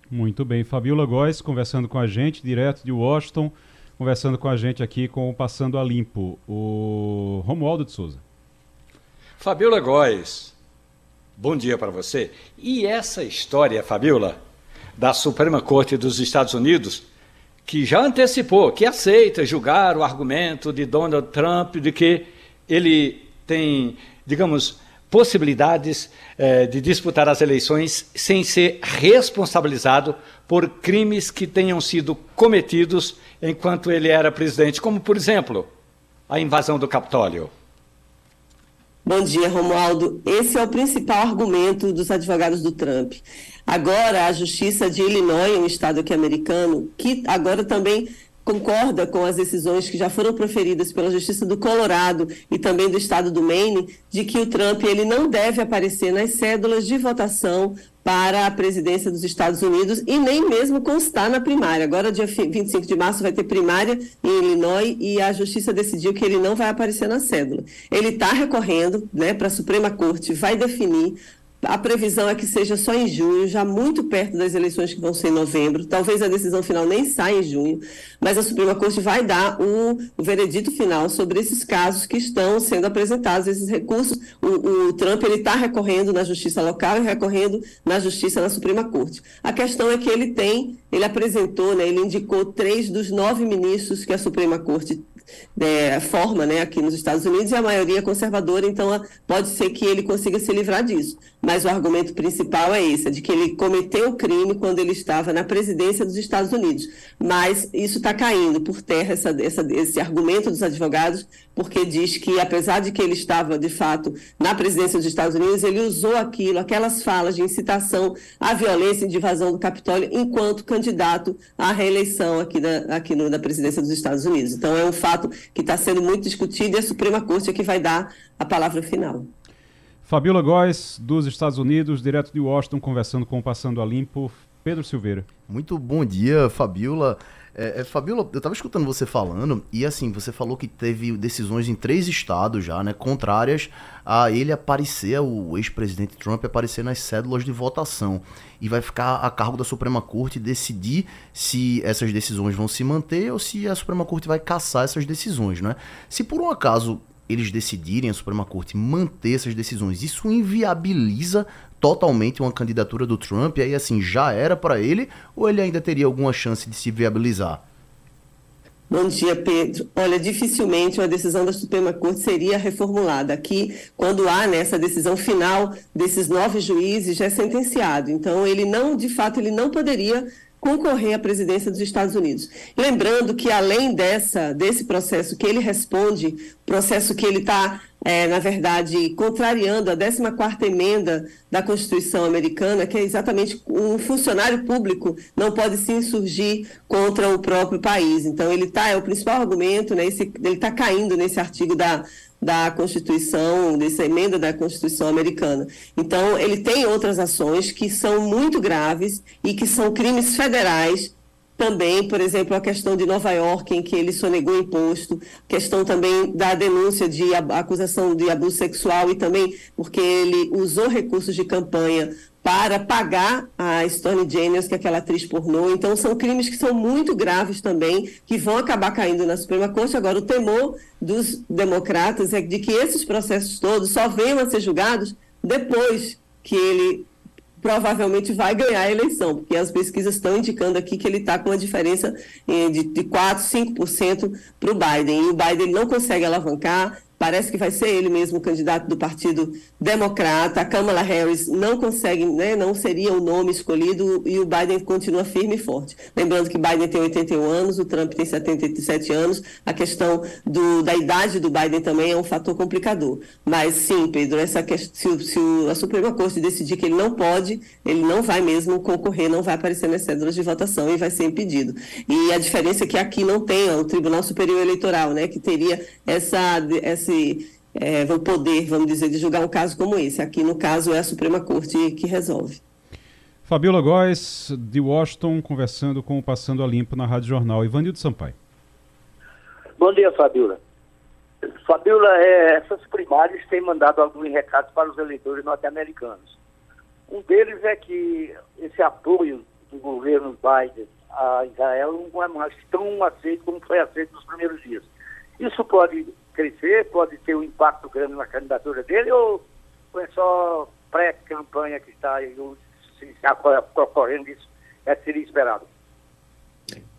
Muito bem, Fabiola Góes conversando com a gente, direto de Washington, conversando com a gente aqui com o Passando a Limpo, o Romualdo de Souza. Fabiola Góes, bom dia para você. E essa história, Fabiola, da Suprema Corte dos Estados Unidos, que já antecipou, que aceita julgar o argumento de Donald Trump de que ele tem, digamos, possibilidades eh, de disputar as eleições sem ser responsabilizado por crimes que tenham sido cometidos enquanto ele era presidente, como, por exemplo, a invasão do Capitólio. Bom dia, Romualdo. Esse é o principal argumento dos advogados do Trump. Agora, a Justiça de Illinois, um estado aqui americano, que agora também concorda com as decisões que já foram proferidas pela Justiça do Colorado e também do estado do Maine, de que o Trump ele não deve aparecer nas cédulas de votação para a presidência dos Estados Unidos e nem mesmo constar na primária. Agora, dia 25 de março, vai ter primária em Illinois e a Justiça decidiu que ele não vai aparecer na cédula. Ele está recorrendo né, para a Suprema Corte, vai definir a previsão é que seja só em junho, já muito perto das eleições que vão ser em novembro. Talvez a decisão final nem saia em junho, mas a Suprema Corte vai dar o, o veredito final sobre esses casos que estão sendo apresentados, esses recursos. O, o Trump ele está recorrendo na Justiça local e recorrendo na Justiça na Suprema Corte. A questão é que ele tem, ele apresentou, né, ele indicou três dos nove ministros que a Suprema Corte é, forma né, aqui nos Estados Unidos e a maioria é conservadora, então pode ser que ele consiga se livrar disso. Mas o argumento principal é esse, é de que ele cometeu o crime quando ele estava na presidência dos Estados Unidos. Mas isso está caindo por terra, essa, essa, esse argumento dos advogados, porque diz que, apesar de que ele estava, de fato, na presidência dos Estados Unidos, ele usou aquilo, aquelas falas de incitação à violência e de invasão do Capitólio enquanto candidato à reeleição aqui, na, aqui no, na presidência dos Estados Unidos. Então, é um fato que está sendo muito discutido e a Suprema Corte é que vai dar a palavra final. Fabiola Góes, dos Estados Unidos, direto de Washington, conversando com o Passando a Limpo. Pedro Silveira. Muito bom dia, Fabiola. É, é, Fabiola, eu estava escutando você falando e assim, você falou que teve decisões em três estados já, né, contrárias a ele aparecer, o ex-presidente Trump aparecer nas cédulas de votação e vai ficar a cargo da Suprema Corte decidir se essas decisões vão se manter ou se a Suprema Corte vai caçar essas decisões, né? Se por um acaso eles decidirem, a Suprema Corte manter essas decisões, isso inviabiliza totalmente uma candidatura do Trump, e aí assim, já era para ele, ou ele ainda teria alguma chance de se viabilizar? Bom dia, Pedro. Olha, dificilmente uma decisão da Suprema Corte seria reformulada. Aqui, quando há nessa né, decisão final desses nove juízes, já é sentenciado. Então, ele não, de fato, ele não poderia concorrer à presidência dos Estados Unidos. Lembrando que, além dessa, desse processo que ele responde, processo que ele está, é, na verdade, contrariando a 14ª emenda da Constituição americana, que é exatamente um funcionário público não pode se insurgir contra o próprio país. Então, ele está, é o principal argumento, né, esse, ele está caindo nesse artigo da da Constituição, dessa emenda da Constituição americana. Então, ele tem outras ações que são muito graves e que são crimes federais também, por exemplo, a questão de Nova York, em que ele sonegou imposto, questão também da denúncia de acusação de abuso sexual e também porque ele usou recursos de campanha para pagar a Stormy Daniels, que é aquela atriz pornô. Então, são crimes que são muito graves também, que vão acabar caindo na Suprema Corte. Agora, o temor dos democratas é de que esses processos todos só venham a ser julgados depois que ele provavelmente vai ganhar a eleição, porque as pesquisas estão indicando aqui que ele está com uma diferença eh, de 4, 5% para o Biden. E o Biden não consegue alavancar, Parece que vai ser ele mesmo o candidato do Partido Democrata. A Kamala Harris não consegue, né, não seria o nome escolhido e o Biden continua firme e forte. Lembrando que Biden tem 81 anos, o Trump tem 77 anos. A questão do, da idade do Biden também é um fator complicador. Mas sim, Pedro, essa questão, se, se a Suprema Corte decidir que ele não pode, ele não vai mesmo concorrer, não vai aparecer nas cédulas de votação e vai ser impedido. E a diferença é que aqui não tem o Tribunal Superior Eleitoral, né, que teria essa, essa esse é, vão poder, vamos dizer, de julgar um caso como esse. Aqui, no caso, é a Suprema Corte que resolve. Fabiola Góes, de Washington, conversando com o Passando a Limpo na Rádio Jornal. Ivanildo Sampaio. Bom dia, Fabiola. Fabiola, é, essas primárias têm mandado alguns recados para os eleitores norte-americanos. Um deles é que esse apoio do governo Biden a Israel não é mais tão aceito como foi aceito nos primeiros dias. Isso pode crescer, pode ter um impacto grande na candidatura dele ou, é só pré-campanha que está ocorrendo isso? É seria esperado.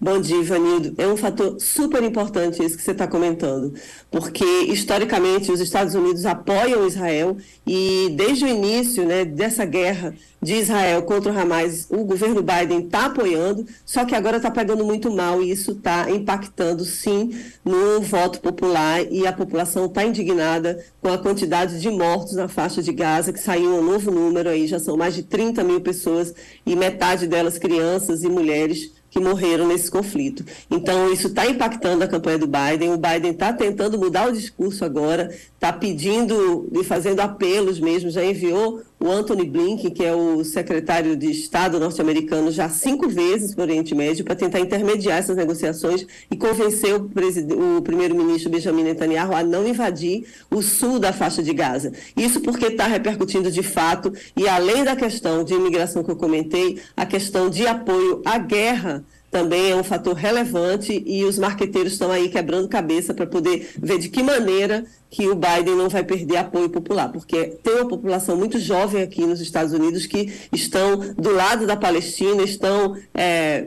Bom dia, Ivanildo. É um fator super importante isso que você está comentando, porque historicamente os Estados Unidos apoiam Israel e desde o início né, dessa guerra de Israel contra o Hamas, o governo Biden está apoiando, só que agora está pegando muito mal e isso está impactando sim no voto popular e a população está indignada com a quantidade de mortos na faixa de Gaza, que saiu um novo número aí, já são mais de 30 mil pessoas e metade delas crianças e mulheres que morreram nesse conflito. Então, isso está impactando a campanha do Biden. O Biden está tentando mudar o discurso agora, está pedindo e fazendo apelos mesmo, já enviou o Anthony Blinken, que é o secretário de Estado norte-americano, já cinco vezes para o Oriente Médio para tentar intermediar essas negociações e convencer o, o primeiro-ministro Benjamin Netanyahu a não invadir o sul da faixa de Gaza. Isso porque está repercutindo de fato, e além da questão de imigração que eu comentei, a questão de apoio à guerra também é um fator relevante e os marqueteiros estão aí quebrando cabeça para poder ver de que maneira que o Biden não vai perder apoio popular, porque tem uma população muito jovem aqui nos Estados Unidos que estão do lado da Palestina, estão, é,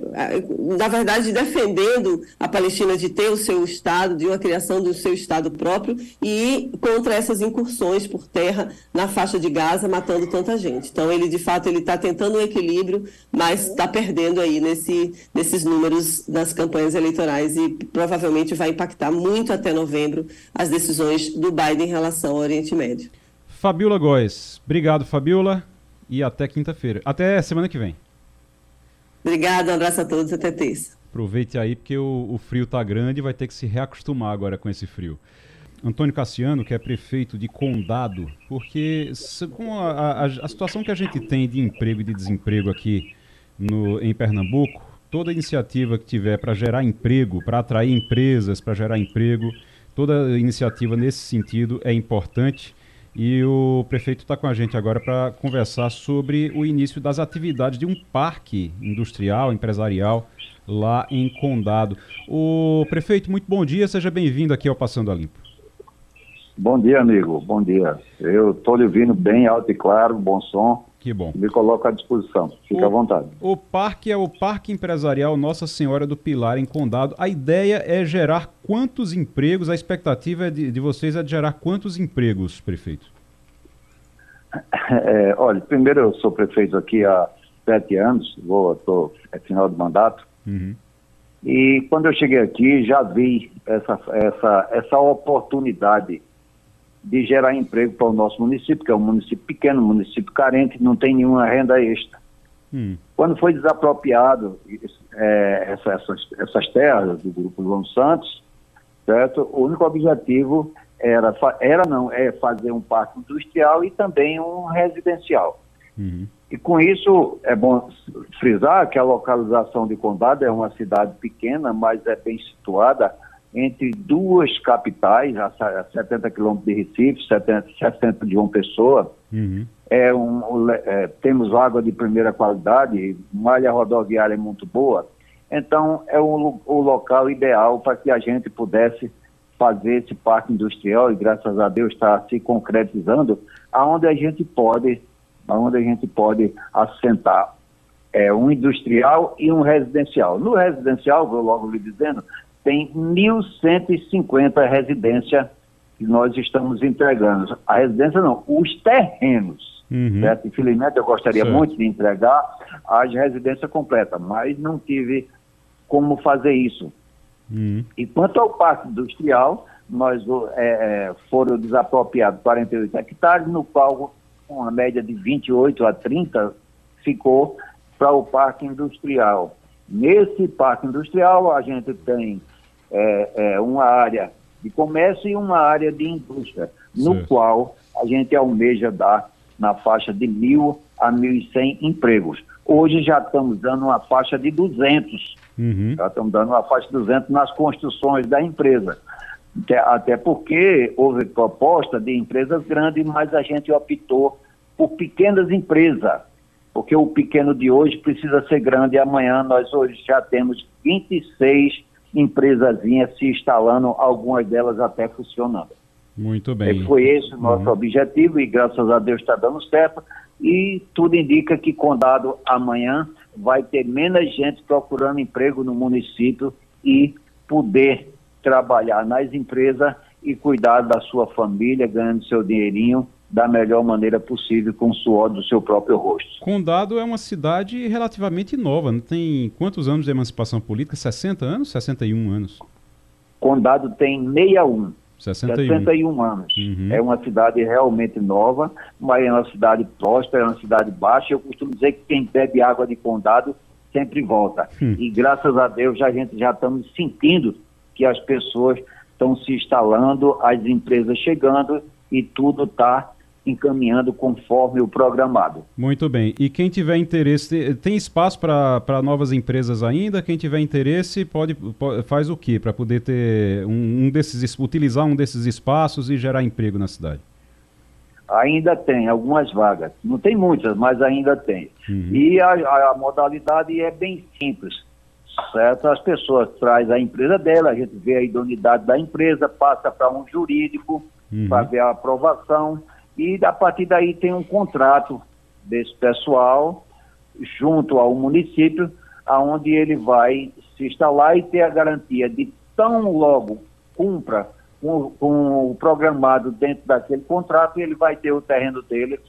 na verdade, defendendo a Palestina de ter o seu Estado, de uma criação do seu Estado próprio e contra essas incursões por terra na faixa de Gaza, matando tanta gente. Então, ele, de fato, ele está tentando um equilíbrio, mas está perdendo aí nesse, nesses números das campanhas eleitorais e provavelmente vai impactar muito até novembro as decisões do Biden em relação ao Oriente Médio. Fabiola Góes. Obrigado, Fabiola. E até quinta-feira. Até semana que vem. Obrigado, um abraço a todos, até terça. Aproveite aí, porque o, o frio tá grande e vai ter que se reacostumar agora com esse frio. Antônio Cassiano, que é prefeito de Condado, porque com a, a, a, situação que a gente tem de emprego e de desemprego aqui no, em Pernambuco, toda iniciativa que tiver para gerar emprego, para atrair empresas, para gerar emprego, Toda iniciativa nesse sentido é importante e o prefeito está com a gente agora para conversar sobre o início das atividades de um parque industrial, empresarial lá em Condado. O prefeito, muito bom dia, seja bem-vindo aqui ao Passando a Limpo. Bom dia, amigo, bom dia. Eu estou lhe ouvindo bem alto e claro, bom som. Que bom. Me coloco à disposição. Fique o, à vontade. O parque é o Parque Empresarial Nossa Senhora do Pilar, em Condado. A ideia é gerar quantos empregos? A expectativa é de, de vocês é de gerar quantos empregos, prefeito? É, olha, primeiro eu sou prefeito aqui há sete anos, vou, tô, é final do mandato. Uhum. E quando eu cheguei aqui, já vi essa, essa, essa oportunidade de gerar emprego para o nosso município, que é um município pequeno, um município carente, não tem nenhuma renda extra. Hum. Quando foi desapropriado é, essa, essas, essas terras do Grupo João Santos, certo? o único objetivo era, era não, é fazer um parque industrial e também um residencial. Uhum. E com isso, é bom frisar que a localização de Condado é uma cidade pequena, mas é bem situada entre duas capitais, a 70 quilômetros de Recife, 70, 60 de João Pessoa. Uhum. É um, é, temos água de primeira qualidade, malha rodoviária é muito boa. Então, é um, o local ideal para que a gente pudesse fazer esse parque industrial e graças a Deus está se concretizando, aonde a gente pode, aonde a gente pode assentar é, um industrial e um residencial. No residencial, vou logo lhe dizendo, tem 1.150 residências que nós estamos entregando. A residência não, os terrenos. Uhum. Certo? Infelizmente, eu gostaria Certo. muito de entregar as residências completas, mas não tive como fazer isso. Uhum. E quanto ao parque industrial, nós é, foram desapropriados 48 hectares, no qual uma média de 28 a 30 ficou para o parque industrial. Nesse parque industrial, a gente tem é, é, uma área de comércio e uma área de indústria, no Certo. qual a gente almeja dar na faixa de mil a 1.100 empregos. Hoje já estamos dando uma faixa de 200 Uhum. já estamos dando uma faixa de 200 nas construções da empresa. Até, até porque houve proposta de empresas grandes, mas a gente optou por pequenas empresas, porque o pequeno de hoje precisa ser grande. Amanhã nós hoje já temos 26 empresazinhas se instalando, algumas delas até funcionando. Muito E bem. foi esse o nosso Uhum. objetivo e graças a Deus está dando certo. E tudo indica que Condado amanhã vai ter menos gente procurando emprego no município e poder trabalhar nas empresas e cuidar da sua família, ganhando seu dinheirinho da melhor maneira possível com o suor do seu próprio rosto. Condado é uma cidade relativamente nova. Não tem quantos anos de emancipação política? 60 anos? 61 anos. Condado tem 61. 61. 61 anos. Uhum. É uma cidade realmente nova, mas é uma cidade próspera, é uma cidade baixa. Eu costumo dizer que quem bebe água de condado sempre volta. Hum. E graças a Deus já, a gente já estamos sentindo que as pessoas estão se instalando, as empresas chegando e tudo está encaminhando conforme o programado. Muito bem. E quem tiver interesse, tem espaço para novas empresas ainda? Quem tiver interesse pode, po- faz o quê para poder ter um, um desses es- utilizar um desses espaços e gerar emprego na cidade? Ainda tem algumas vagas, não tem muitas, mas ainda tem. E a, a- a modalidade é bem simples, certo? As pessoas trazem a empresa dela, a gente vê a idoneidade da empresa, passa para um jurídico Uhum. para ver a aprovação e a partir daí tem um contrato desse pessoal junto ao município, aonde ele vai se instalar e ter a garantia de tão logo cumpra com, o programado dentro daquele contrato, ele vai ter o terreno dele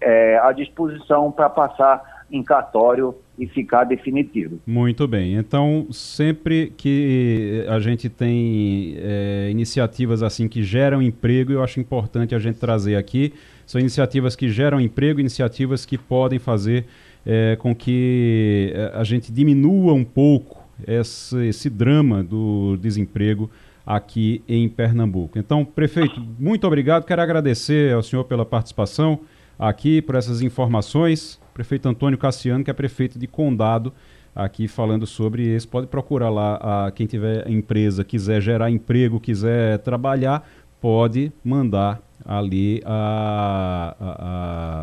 eh, à disposição para passar em cartório e ficar definitivo. Muito bem. Então, sempre que a gente tem é, iniciativas assim que geram emprego, eu acho importante a gente trazer aqui. São iniciativas que geram emprego, iniciativas que podem fazer é, com que é, a gente diminua um pouco esse, esse drama do desemprego aqui em Pernambuco. Então, prefeito, muito obrigado. Quero agradecer ao senhor pela participação aqui, por essas informações. Prefeito Antônio Cassiano, que é prefeito de Condado, aqui falando sobre isso. Pode procurar lá, a, quem tiver empresa, quiser gerar emprego, quiser trabalhar, pode mandar ali, a, a-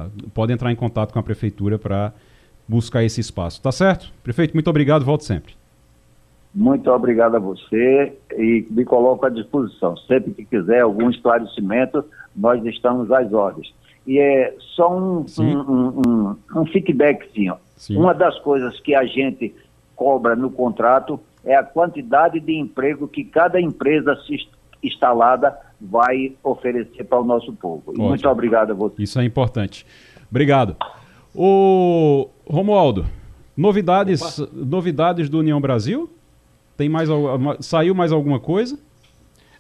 a- pode entrar em contato com a prefeitura para buscar esse espaço. Tá certo? Prefeito, muito obrigado, volte sempre. Muito obrigado a você e me coloco à disposição. Sempre que quiser algum esclarecimento, nós estamos às ordens. E é só um, Sim. um, um, um, um feedbackzinho. Sim. Uma das coisas que a gente cobra no contrato é a quantidade de emprego que cada empresa instalada vai oferecer para o nosso povo. E Ótimo. muito obrigado a você. Isso é importante. Obrigado. O Romualdo, novidades, novidades do União Brasil? Tem mais saiu mais alguma coisa?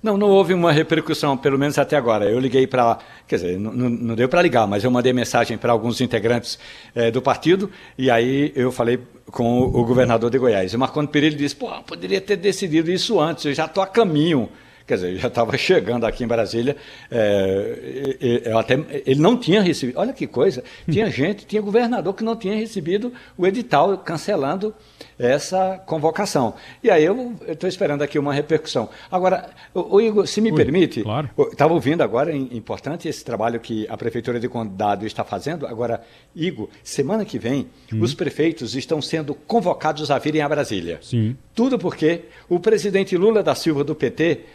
Não, não houve uma repercussão, pelo menos até agora. Eu liguei para, quer dizer, não, não deu para ligar, mas eu mandei mensagem para alguns integrantes é, do partido e aí eu falei com o, o governador de Goiás. O Marconi Perillo disse: pô, poderia ter decidido isso antes, eu já estou a caminho quer dizer, já estava chegando aqui em Brasília, é, até, ele não tinha recebido, olha que coisa, tinha gente, tinha governador que não tinha recebido o edital cancelando essa convocação. E aí eu estou esperando aqui uma repercussão. Agora, o, o Igor, se me Ui, permite, claro. estava ouvindo agora, importante esse trabalho que a Prefeitura de Condado está fazendo. Agora, Igor, semana que vem, hum. os prefeitos estão sendo convocados a virem a Brasília. Sim. Tudo porque o presidente Lula da Silva do PT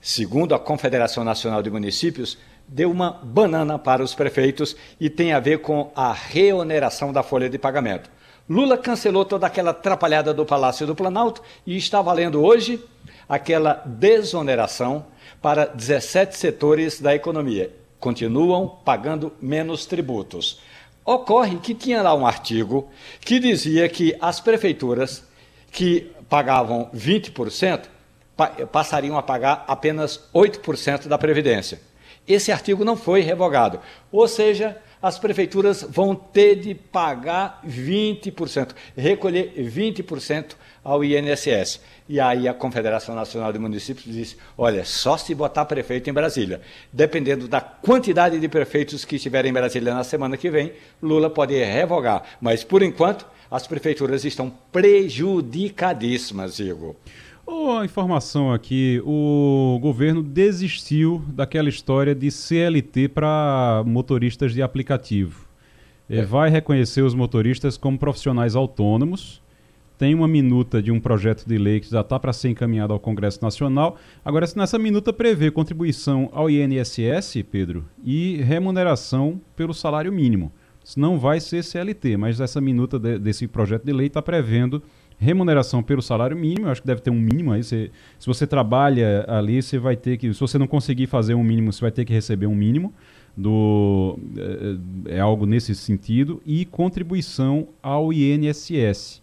segundo a Confederação Nacional de Municípios, deu uma banana para os prefeitos e tem a ver com a reoneração da folha de pagamento. Lula cancelou toda aquela atrapalhada do Palácio do Planalto e está valendo hoje aquela desoneração para 17 setores da economia. Continuam pagando menos tributos. Ocorre que tinha lá um artigo que dizia que as prefeituras que pagavam 20% passariam a pagar apenas 8% da Previdência. Esse artigo não foi revogado. Ou seja, as prefeituras vão ter de pagar 20%, recolher 20% ao INSS. E aí a Confederação Nacional de Municípios disse: olha, só se botar prefeito em Brasília. Dependendo da quantidade de prefeitos que estiverem em Brasília na semana que vem, Lula pode revogar. Mas, por enquanto, as prefeituras estão prejudicadíssimas, Igor. Oh, informação aqui: o governo desistiu daquela história de CLT para motoristas de aplicativo. É. Vai reconhecer os motoristas como profissionais autônomos. Tem uma minuta de um projeto de lei que já está para ser encaminhado ao Congresso Nacional. Agora, se nessa minuta prevê contribuição ao INSS, Pedro, e remuneração pelo salário mínimo. Não vai ser CLT, mas essa minuta de, desse projeto de lei está prevendo remuneração pelo salário mínimo, eu acho que deve ter um mínimo aí. Você, se você trabalha ali, você vai ter que. Se você não conseguir fazer um mínimo, você vai ter que receber um mínimo. Do, é, é algo nesse sentido. E contribuição ao INSS.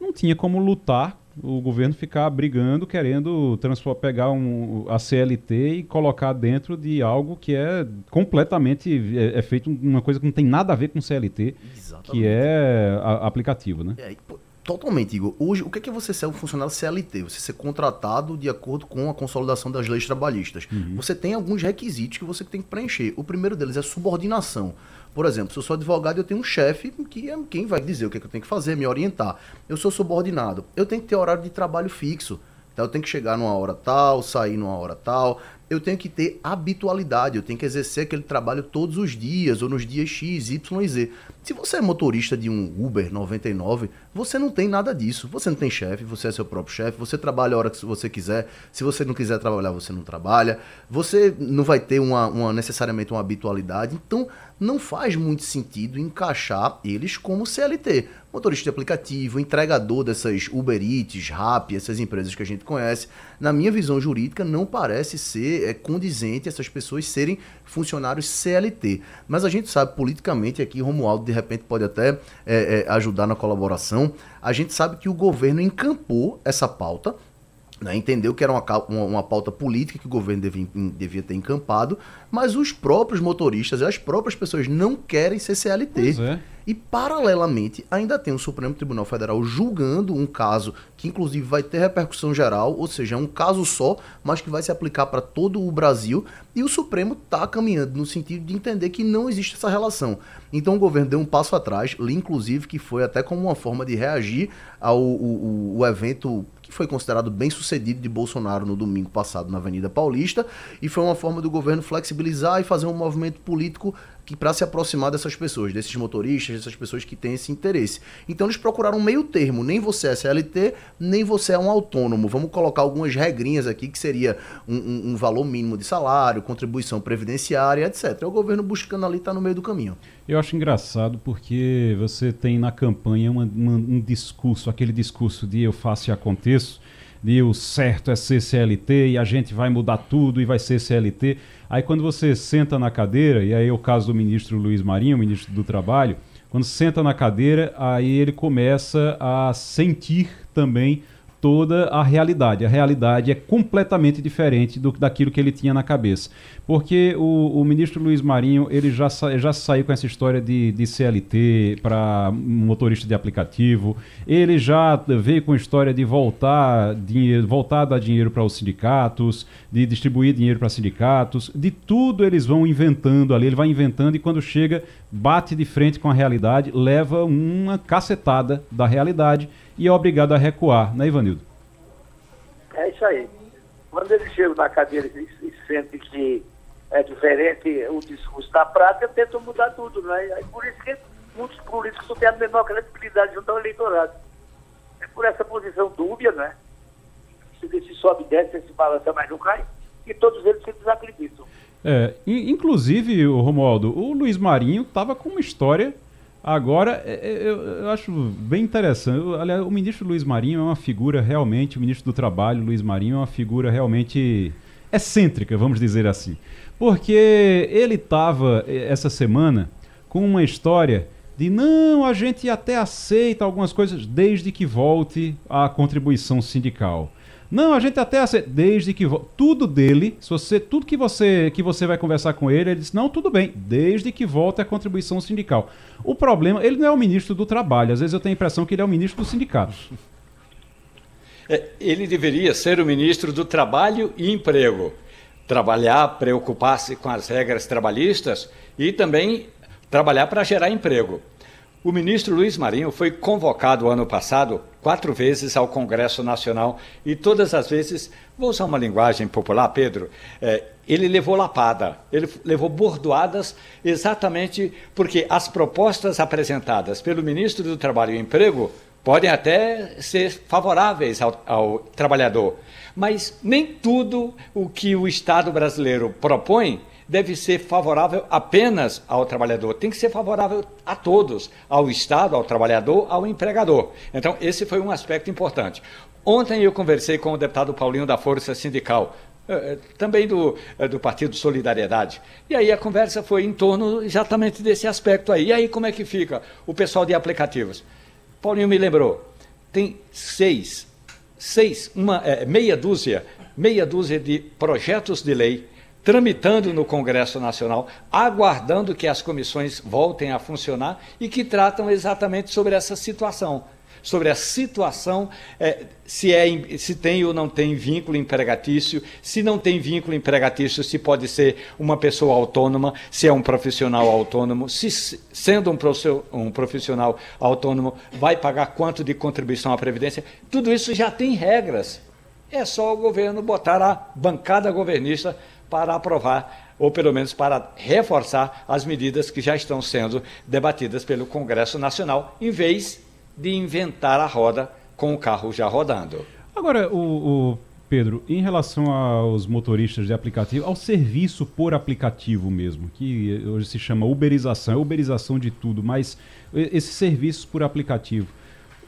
Não tinha como lutar o governo ficar brigando, querendo pegar um, a CLT e colocar dentro de algo que é completamente é, é, feito uma coisa que não tem nada a ver com CLT, Exatamente. que é a, aplicativo, né? É, Totalmente, Igor. Hoje, o que é, você ser um funcionário CLT? Você ser contratado de acordo com a consolidação das leis trabalhistas. Uhum. Você tem alguns requisitos que você tem que preencher. O primeiro deles é subordinação. Por exemplo, se eu sou advogado, eu tenho um chefe que é quem vai dizer o que, é que eu tenho que fazer, me orientar. Eu sou subordinado. Eu tenho que ter horário de trabalho fixo. Então eu tenho que chegar numa hora tal, sair numa hora tal. Eu tenho que ter habitualidade, eu tenho que exercer aquele trabalho todos os dias, ou nos dias X, Y e Z. Se você é motorista de um Uber 99, você não tem nada disso. Você não tem chefe, você é seu próprio chefe, você trabalha a hora que você quiser. Se você não quiser trabalhar, você não trabalha. Você não vai ter uma, uma necessariamente uma habitualidade. Então, não faz muito sentido encaixar eles como CLT. Motorista de aplicativo, entregador dessas Uber Eats, Rappi, essas empresas que a gente conhece. Na minha visão jurídica, não parece ser é, condizente essas pessoas serem funcionários CLT. Mas a gente sabe politicamente, aqui Romualdo de repente pode até é, é, ajudar na colaboração, a gente sabe que o governo encampou essa pauta, né, entendeu que era uma, uma, uma, pauta política que o governo devia, devia ter encampado, mas os próprios motoristas e as próprias pessoas não querem ser CLT. É. E, paralelamente, ainda tem o Supremo Tribunal Federal julgando um caso que, inclusive, vai ter repercussão geral, ou seja, é um caso só, mas que vai se aplicar para todo o Brasil. E o Supremo está caminhando no sentido de entender que não existe essa relação. Então, o governo deu um passo atrás, inclusive, que foi até como uma forma de reagir ao o, o, evento foi considerado bem sucedido de Bolsonaro no domingo passado na Avenida Paulista, e foi uma forma do governo flexibilizar e fazer um movimento político que para se aproximar dessas pessoas, desses motoristas, dessas pessoas que têm esse interesse. Então eles procuraram um meio termo, nem você é CLT, nem você é um autônomo. Vamos colocar algumas regrinhas aqui que seria um, um, um valor mínimo de salário, contribuição previdenciária, etc. É o governo buscando ali estar tá no meio do caminho. Eu acho engraçado porque você tem na campanha uma, uma, um discurso, aquele discurso de eu faço e aconteço, de o certo é ser CLT e a gente vai mudar tudo e vai ser CLT. Aí quando você senta na cadeira, e aí é o caso do ministro Luiz Marinho, ministro do Trabalho, Quando senta na cadeira, aí ele começa a sentir também toda a realidade. A realidade é completamente diferente do, daquilo que ele tinha na cabeça. Porque o, o ministro Luiz Marinho ele já, sa, já saiu com essa história de, de CLT para motorista de aplicativo, ele já veio com a história de voltar, dinheiro, voltar a dar dinheiro para os sindicatos, de distribuir dinheiro para sindicatos, de tudo eles vão inventando ali, ele vai inventando e quando chega, bate de frente com a realidade, leva uma cacetada da realidade e é obrigado a recuar, né, Ivanildo? É isso aí. Quando ele chega na cadeira e, sente que é diferente o discurso da prática, tentam mudar tudo, né? É por isso que muitos políticos não têm a menor credibilidade junto ao eleitorado. É por essa posição dúbia, né? Se, se sobe e desce, se balança, mas não cai, e todos eles se desacreditam. É, inclusive, o Romualdo, o Luiz Marinho estava com uma história Agora, é, é, eu, eu, acho bem interessante. aliás, o ministro Luiz Marinho é uma figura realmente, o ministro do Trabalho, Luiz Marinho, é uma figura realmente excêntrica, vamos dizer assim. Porque ele estava, eh, essa semana, com uma história de não, a gente até aceita algumas coisas desde que volte a contribuição sindical. Não, a gente até aceita, desde que tudo dele, se você tudo que você que você vai conversar com ele, ele diz: "Não, tudo bem, desde que volte a contribuição sindical". O problema, ele não é o ministro do trabalho, às vezes eu tenho a impressão que ele é o ministro do sindicato. É, ele deveria ser o ministro do trabalho e emprego. Trabalhar, preocupar-se com as regras trabalhistas e também trabalhar para gerar emprego. O ministro Luiz Marinho foi convocado ano passado quatro vezes ao Congresso Nacional e todas as vezes, vou usar uma linguagem popular, Pedro, é, ele levou lapada, ele levou bordoadas exatamente porque as propostas apresentadas pelo ministro do Trabalho e Emprego podem até ser favoráveis ao, ao trabalhador, mas nem tudo o que o Estado brasileiro propõe deve ser favorável apenas ao trabalhador, tem que ser favorável a todos, ao Estado, ao trabalhador, ao empregador. Então, esse foi um aspecto importante. Ontem eu conversei com o deputado Paulinho da Força Sindical, eh, eh, também do, eh, do Partido Solidariedade. E aí a conversa foi em torno exatamente desse aspecto aí. E aí como é que fica o pessoal de aplicativos? Paulinho me lembrou, tem seis, seis, uma é, meia dúzia, meia dúzia de projetos de lei tramitando no Congresso Nacional, aguardando que as comissões voltem a funcionar e que tratam exatamente sobre essa situação. Sobre a situação, é, se, é, se tem ou não tem vínculo empregatício, se não tem vínculo empregatício, se pode ser uma pessoa autônoma, se é um profissional autônomo, se sendo um, um profissional autônomo, vai pagar quanto de contribuição à Previdência. Tudo isso já tem regras. É só o governo botar a bancada governista para aprovar ou pelo menos para reforçar as medidas que já estão sendo debatidas pelo Congresso Nacional, em vez de inventar a roda com o carro já rodando. Agora, o, o Pedro, em relação aos motoristas de aplicativo, ao serviço por aplicativo mesmo, que hoje se chama uberização, é uberização de tudo, mas esses serviços por aplicativo,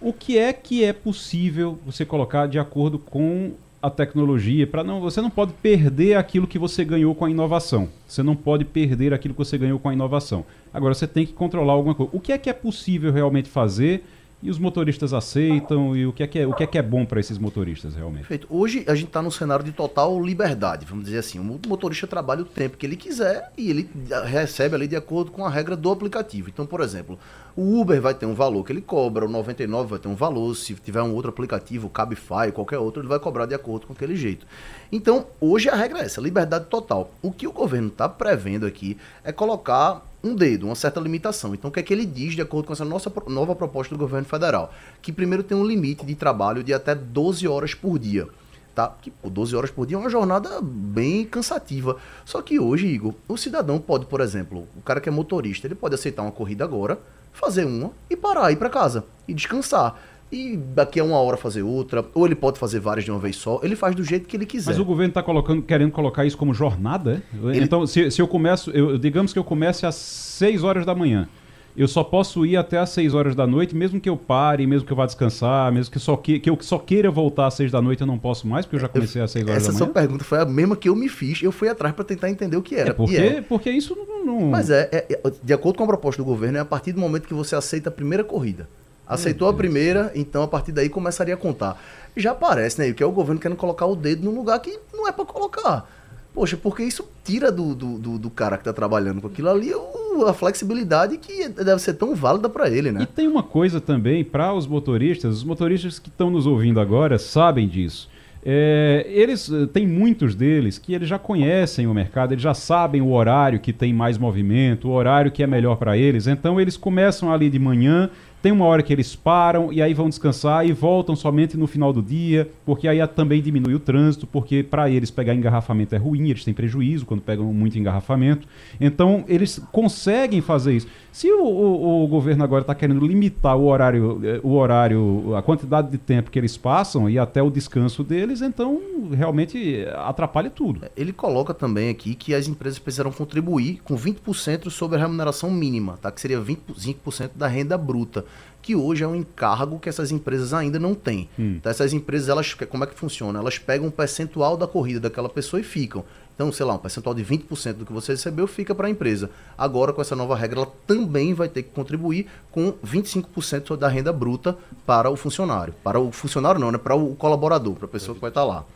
o que é que é possível você colocar de acordo com a tecnologia, para não, você não pode perder aquilo que você ganhou com a inovação. Você não pode perder aquilo que você ganhou com a inovação. Agora você tem que controlar alguma coisa. O que é que é possível realmente fazer? E os motoristas aceitam? E o que é que é, o que é, que é bom para esses motoristas realmente? Perfeito. Hoje a gente está num cenário de total liberdade, vamos dizer assim. O motorista trabalha o tempo que ele quiser e ele recebe ali de acordo com a regra do aplicativo. Então, por exemplo, o Uber vai ter um valor que ele cobra, o 99 vai ter um valor, se tiver um outro aplicativo, Cabify, qualquer outro, ele vai cobrar de acordo com aquele jeito. Então, hoje a regra é essa, liberdade total. O que o governo está prevendo aqui é colocar um dedo, uma certa limitação. Então, o que é que ele diz de acordo com essa nossa nova proposta do governo federal? Que primeiro tem um limite de trabalho de até 12 horas por dia. Tá? Que pô, 12 horas por dia é uma jornada bem cansativa. Só que hoje, Igor, o cidadão pode, por exemplo, o cara que é motorista, ele pode aceitar uma corrida agora, fazer uma e parar, ir para casa e descansar e daqui a uma hora fazer outra, ou ele pode fazer várias de uma vez só, ele faz do jeito que ele quiser. Mas o governo está colocando, querendo colocar isso como jornada? Ele... Então, se, se eu começo, eu, digamos que eu comece às 6 horas da manhã. Eu só posso ir até às 6 horas da noite, mesmo que eu pare, mesmo que eu vá descansar, mesmo que, só que, que eu só queira voltar às 6 da noite, eu não posso mais, porque eu já comecei às 6 horas da manhã. Essa sua pergunta foi a mesma que eu me fiz, eu fui atrás para tentar entender o que era. É porque, é. porque isso não, não... Mas é, é, é, de acordo com a proposta do governo, é a partir do momento que você aceita a primeira corrida. Aceitou a primeira, então a partir daí começaria a contar. Já parece, né? Que é o governo querendo colocar o dedo num lugar que não é para colocar. Poxa, porque isso tira do, do, do, do cara que está trabalhando com aquilo ali o, a flexibilidade que deve ser tão válida para ele, né? E tem uma coisa também para os motoristas, os motoristas que estão nos ouvindo agora sabem disso. É, eles tem muitos deles que eles já conhecem o mercado, eles já sabem o horário que tem mais movimento, o horário que é melhor para eles. Então eles começam ali de manhã tem uma hora que eles param e aí vão descansar e voltam somente no final do dia, porque aí também diminui o trânsito, porque para eles pegar engarrafamento é ruim, eles têm prejuízo quando pegam muito engarrafamento. Então eles conseguem fazer isso. Se o, o, o governo agora está querendo limitar o horário, eh, o horário, a quantidade de tempo que eles passam e até o descanso deles, então realmente atrapalha tudo. Ele coloca também aqui que as empresas precisarão contribuir com 20% sobre a remuneração mínima, tá? que seria 25% da renda bruta que hoje é um encargo que essas empresas ainda não têm. Hum. Então, essas empresas, elas, como é que funciona? Elas pegam um percentual da corrida daquela pessoa e ficam. Então, sei lá, um percentual de 20% do que você recebeu fica para a empresa. Agora, com essa nova regra, ela também vai ter que contribuir com 25% da renda bruta para o funcionário. Para o funcionário não, né? Para o colaborador, para a pessoa que vai estar lá.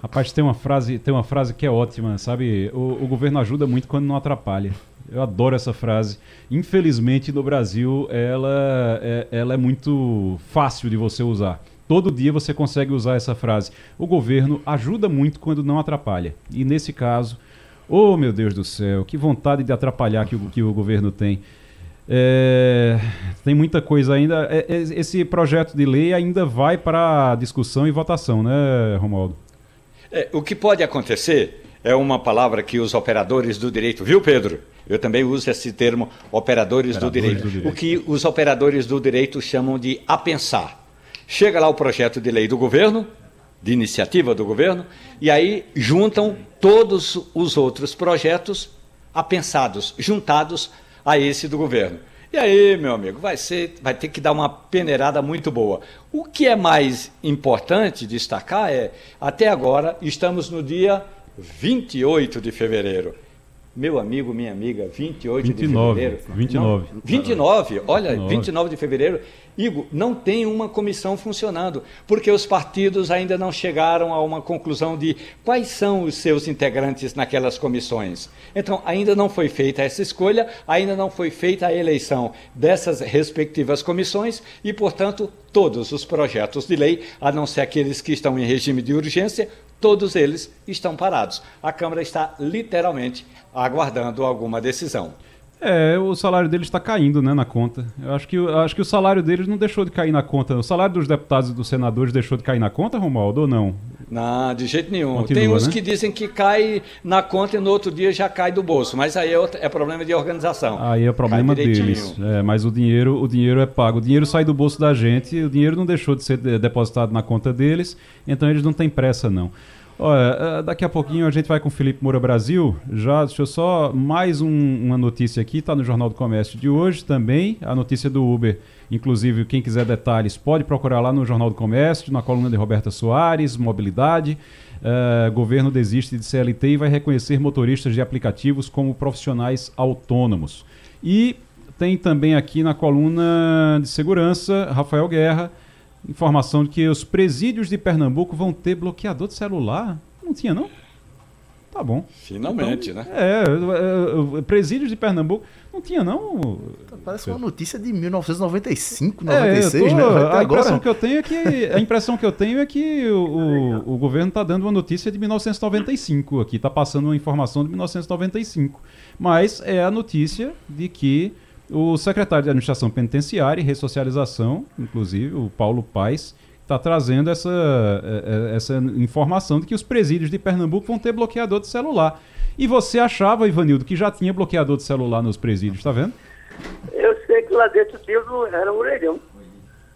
Rapaz, tem uma frase, tem uma frase que é ótima, sabe? O, o governo ajuda muito quando não atrapalha. Eu adoro essa frase. Infelizmente, no Brasil, ela é, ela é muito fácil de você usar. Todo dia você consegue usar essa frase. O governo ajuda muito quando não atrapalha. E nesse caso, oh meu Deus do céu, que vontade de atrapalhar que o, que o governo tem. É, tem muita coisa ainda. É, é esse projeto de lei ainda vai para discussão e votação, né, Romualdo? É, o que pode acontecer é uma palavra que os operadores do direito, viu, Pedro? Eu também uso esse termo, operadores, operadores do, direito, do direito. O que os operadores do direito chamam de apensar. Chega lá o projeto de lei do governo, de iniciativa do governo, e aí juntam todos os outros projetos apensados, juntados a esse do governo. E aí, meu amigo, vai ser, vai ter que dar uma peneirada muito boa. O que é mais importante destacar é, até agora estamos no dia 28 de fevereiro. Meu amigo, minha amiga, 28 29, de fevereiro. 29. Não, 29, olha, 29. 29 de fevereiro. Igor, não tem uma comissão funcionando, porque os partidos ainda não chegaram a uma conclusão de quais são os seus integrantes naquelas comissões. Então, ainda não foi feita essa escolha, ainda não foi feita a eleição dessas respectivas comissões e, portanto, todos os projetos de lei, a não ser aqueles que estão em regime de urgência, todos eles estão parados. A Câmara está literalmente aguardando alguma decisão. É, o salário deles está caindo, né, na conta. Eu acho que, eu acho que o salário deles não deixou de cair na conta. O salário dos deputados e dos senadores deixou de cair na conta, Romualdo, ou não? Não, de jeito nenhum. Continua, Tem uns né? que dizem que cai na conta e no outro dia já cai do bolso, mas aí é, é problema de organização. Aí é problema deles. É, mas o dinheiro, o dinheiro é pago. O dinheiro sai do bolso da gente, o dinheiro não deixou de ser depositado na conta deles, então eles não têm pressa, não. Olha, eh, daqui a pouquinho a gente vai com o Felipe Moura Brasil. Já, deixa eu só mais um, uma notícia aqui, está no Jornal do Comércio de hoje também, a notícia do Uber. Inclusive, quem quiser detalhes pode procurar lá no Jornal do Comércio, na coluna de Roberta Soares, mobilidade. Uh, governo desiste de CLT e vai reconhecer motoristas de aplicativos como profissionais autônomos. E tem também aqui na coluna de segurança, Rafael Guerra informação de que os presídios de Pernambuco vão ter bloqueador de celular. Não tinha, não? Tá bom. Finalmente, então, né? É, é, é, presídios de Pernambuco. Não tinha, não. Parece uma notícia de 1995, 96, é, tô, né? a impressão que eu tenho é que a impressão que eu tenho é que o, o, o governo está dando uma notícia de 1995 aqui, está passando uma informação de 1995, mas é a notícia de que o secretário de Administração Penitenciária e Ressocialização, inclusive, o Paulo Paes, está trazendo essa, é, é, essa informação de que os presídios de Pernambuco vão ter bloqueador de celular. E você achava, Ivanildo, que já tinha bloqueador de celular nos presídios, tá vendo? Eu sei que lá dentro tinha, era um orelhão.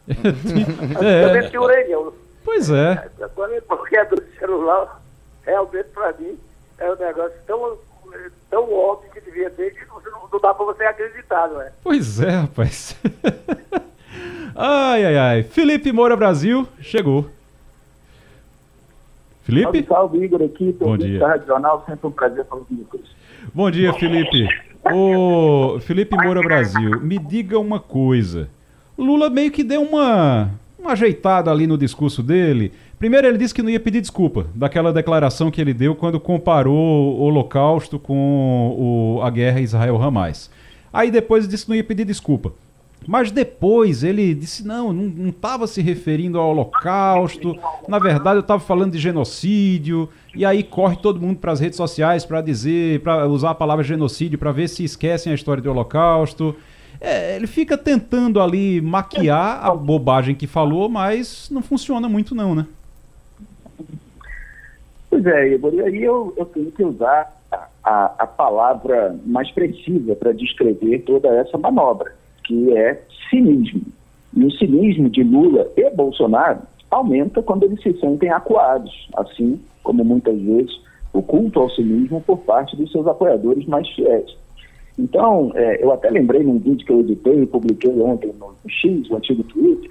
é. tinha orelhão. Pois é. Agora, bloqueador de celular, realmente, para mim, é um negócio tão tão óbvio que devia ter não, dá para você acreditar, não é? Pois é, rapaz. ai, ai, ai. Felipe Moura Brasil chegou. Felipe? Salve, salve Igor aqui. Bom dia. Jornal, sempre um prazer falar com vocês. Bom dia, Felipe. Ô, Felipe Moura Brasil, me diga uma coisa. Lula meio que deu uma, uma ajeitada ali no discurso dele. Primeiro, ele disse que não ia pedir desculpa daquela declaração que ele deu quando comparou o Holocausto com o, a guerra Israel-Hamas. Aí depois disse que não ia pedir desculpa. Mas depois ele disse: não, não estava se referindo ao Holocausto, na verdade eu estava falando de genocídio, e aí corre todo mundo para as redes sociais para dizer, para usar a palavra genocídio, para ver se esquecem a história do Holocausto. É, ele fica tentando ali maquiar a bobagem que falou, mas não funciona muito, não, né? Pois é, Igor, e aí eu, eu tenho que usar a, a palavra mais precisa para descrever toda essa manobra que é cinismo. E o cinismo de Lula e Bolsonaro aumenta quando eles se sentem acuados, assim como muitas vezes o culto ao cinismo por parte dos seus apoiadores mais fiéis. Então, é, eu até lembrei num vídeo que eu editei e publiquei ontem no, X, o antigo Twitter,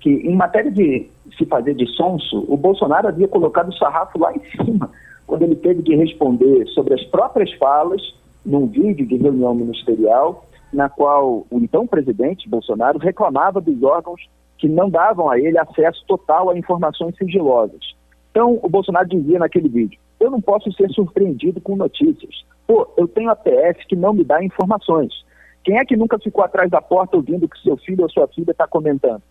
que em matéria de se fazer de sonso, o Bolsonaro havia colocado o sarrafo lá em cima, quando ele teve de responder sobre as próprias falas num vídeo de reunião ministerial na qual o então presidente Bolsonaro reclamava dos órgãos que não davam a ele acesso total a informações sigilosas. Então, o Bolsonaro dizia naquele vídeo: eu não posso ser surpreendido com notícias. Pô, eu tenho a PF que não me dá informações. Quem é que nunca ficou atrás da porta ouvindo o que seu filho ou sua filha está comentando?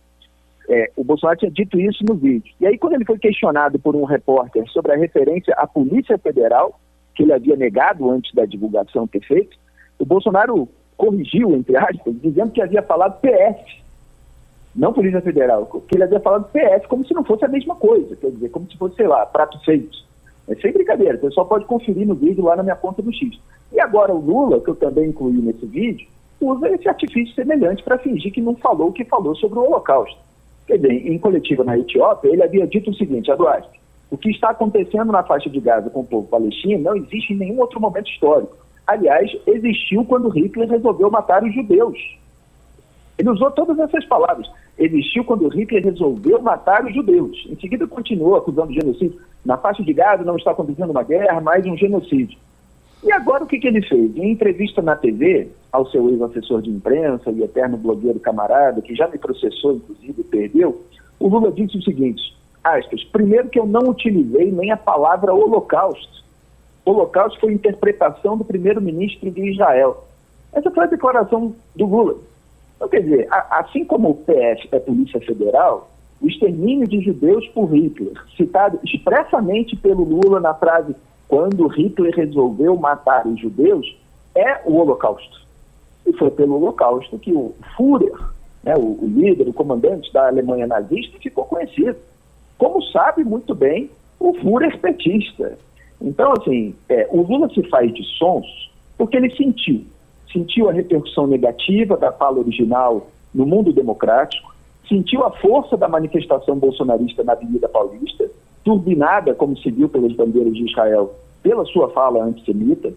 É, o Bolsonaro tinha dito isso no vídeo. E aí, quando ele foi questionado por um repórter sobre a referência à Polícia Federal, que ele havia negado antes da divulgação ter feito, o Bolsonaro corrigiu, entre aspas, dizendo que havia falado PF, não Polícia Federal, que ele havia falado PF como se não fosse a mesma coisa, quer dizer, como se fosse, sei lá, prato feito. É sem brincadeira, o pessoal pode conferir no vídeo lá na minha conta do X. E agora o Lula, que eu também incluí nesse vídeo, usa esse artifício semelhante para fingir que não falou o que falou sobre o Holocausto. Quer dizer, em coletiva na Etiópia, ele havia dito o seguinte, Eduardo, o que está acontecendo na faixa de Gaza com o povo palestino não existe em nenhum outro momento histórico. Aliás, existiu quando Hitler resolveu matar os judeus. Ele usou todas essas palavras. Existiu quando Hitler resolveu matar os judeus. Em seguida, continuou acusando genocídio. Na faixa de Gaza não está acontecendo uma guerra, mas um genocídio. E agora o que, que ele fez? Em entrevista na TV, ao seu ex-assessor de imprensa e eterno blogueiro camarada, que já me processou, inclusive, e perdeu, o Lula disse o seguinte, aspas, primeiro que eu não utilizei nem a palavra holocausto Holocausto foi interpretação do primeiro-ministro de Israel. Essa foi a declaração do Lula. Então, quer dizer, a, assim como o PF é Polícia Federal, o extermínio de judeus por Hitler, citado expressamente pelo Lula na frase quando Hitler resolveu matar os judeus, é o Holocausto. E foi pelo Holocausto que o Führer, né, o, o líder, o comandante da Alemanha nazista, ficou conhecido. Como sabe muito bem o Führer petista. Então, assim, é, o Lula se faz de sons porque ele sentiu. Sentiu a repercussão negativa da fala original no mundo democrático, sentiu a força da manifestação bolsonarista na Avenida Paulista, turbinada, como se viu pelas bandeiras de Israel, pela sua fala antissemita,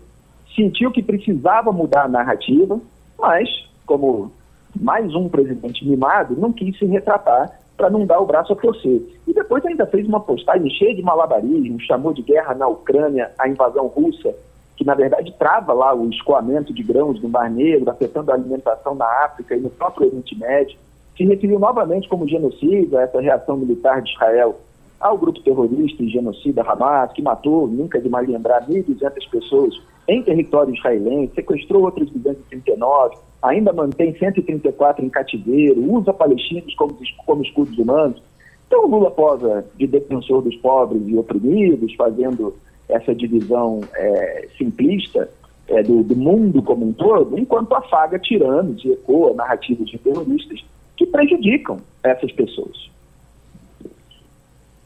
sentiu que precisava mudar a narrativa, mas, como mais um presidente mimado, não quis se retratar para não dar o braço a torcer. E depois ainda fez uma postagem cheia de malabarismo, chamou de guerra na Ucrânia a invasão russa, que na verdade trava lá o escoamento de grãos no Mar Negro, afetando a alimentação na África e no próprio Oriente Médio. Se referiu novamente como genocídio a essa reação militar de Israel ao grupo terrorista e genocida Hamas, que matou, nunca de mais lembrar, 1.200 pessoas em território israelense, sequestrou outras 239, ainda mantém 134 em cativeiro, usa palestinos como, como escudos humanos. Então Lula posa de defensor dos pobres e oprimidos, fazendo essa divisão é, simplista é, do, do, mundo como um todo, enquanto afaga tiranos e ecoa narrativas de terroristas que prejudicam essas pessoas.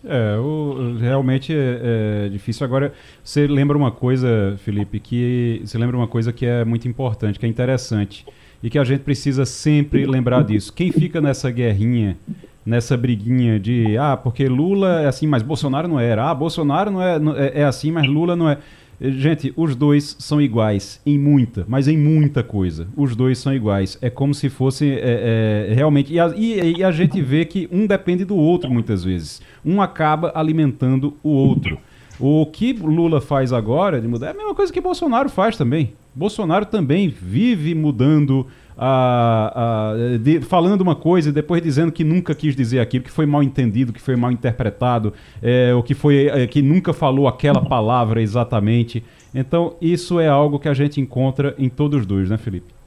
É, o, realmente é, é, difícil. Agora, você lembra uma coisa, Felipe, que você lembra uma coisa que é muito importante, que é interessante e que a gente precisa sempre lembrar disso. Quem fica nessa guerrinha, nessa briguinha de ah, porque Lula é assim, mas Bolsonaro não era. Ah, Bolsonaro não é, é, é assim, mas Lula não é. Gente, os dois são iguais em muita, mas em muita coisa. Os dois são iguais. É como se fosse é, é, realmente. E a, e, e a gente vê que um depende do outro muitas vezes. Um acaba alimentando o outro. O que Lula faz agora de mudar é a mesma coisa que Bolsonaro faz também. Bolsonaro também vive mudando, de, falando uma coisa e depois dizendo que nunca quis dizer aquilo, que foi mal entendido, que foi mal interpretado, é, que, foi, é, que nunca falou aquela palavra exatamente. Então, isso é algo que a gente encontra em todos os dois, né, Felipe?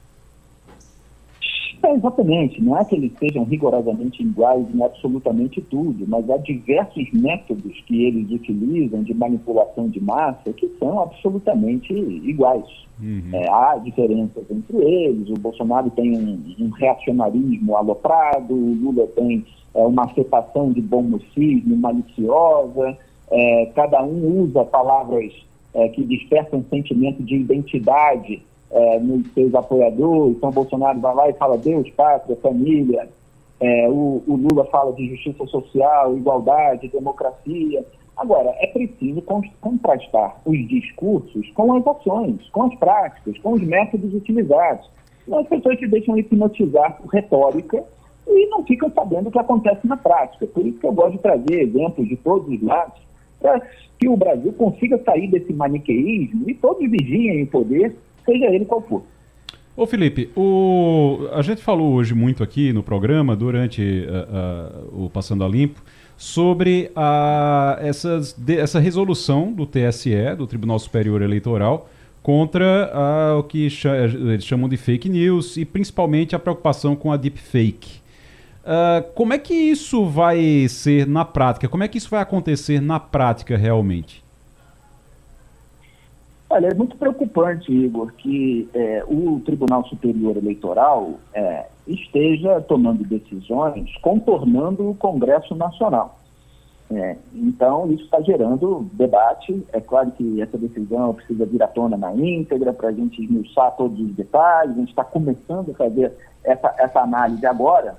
É, exatamente, não é que eles sejam rigorosamente iguais em absolutamente tudo, mas há diversos métodos que eles utilizam de manipulação de massa que são absolutamente iguais. Uhum. É, há diferenças entre eles, o Bolsonaro tem um, um reacionarismo aloprado, o Lula tem é, uma afetação de bom mocismo maliciosa, é, cada um usa palavras é, que despertam sentimento de identidade é, nos seus apoiadores. Então, Bolsonaro vai lá e fala Deus, pátria, família. É, o, o, Lula fala de justiça social, igualdade, democracia. Agora, é preciso contrastar os discursos com as ações, com as práticas, com os métodos utilizados. Não as pessoas se deixam hipnotizar por retórica e não ficam sabendo o que acontece na prática. Por isso que eu gosto de trazer exemplos de todos os lados, para que o Brasil consiga sair desse maniqueísmo e todos vigiem em poder seja ele qual for. Ô Felipe, o... a gente falou hoje muito aqui no programa, durante uh, uh, o Passando a Limpo, sobre a, essas, de, essa resolução do TSE, do Tribunal Superior Eleitoral, contra a, o que ch eles chamam de fake news e principalmente a preocupação com a deepfake. Uh, como é que isso vai ser na prática? Como é que isso vai acontecer na prática realmente? Olha, é muito preocupante, Igor, que é, o Tribunal Superior Eleitoral é, esteja tomando decisões contornando o Congresso Nacional. É, então, isso está gerando debate. É claro que essa decisão precisa vir à tona na íntegra para a gente esmiuçar todos os detalhes. A gente está começando a fazer essa, essa análise agora.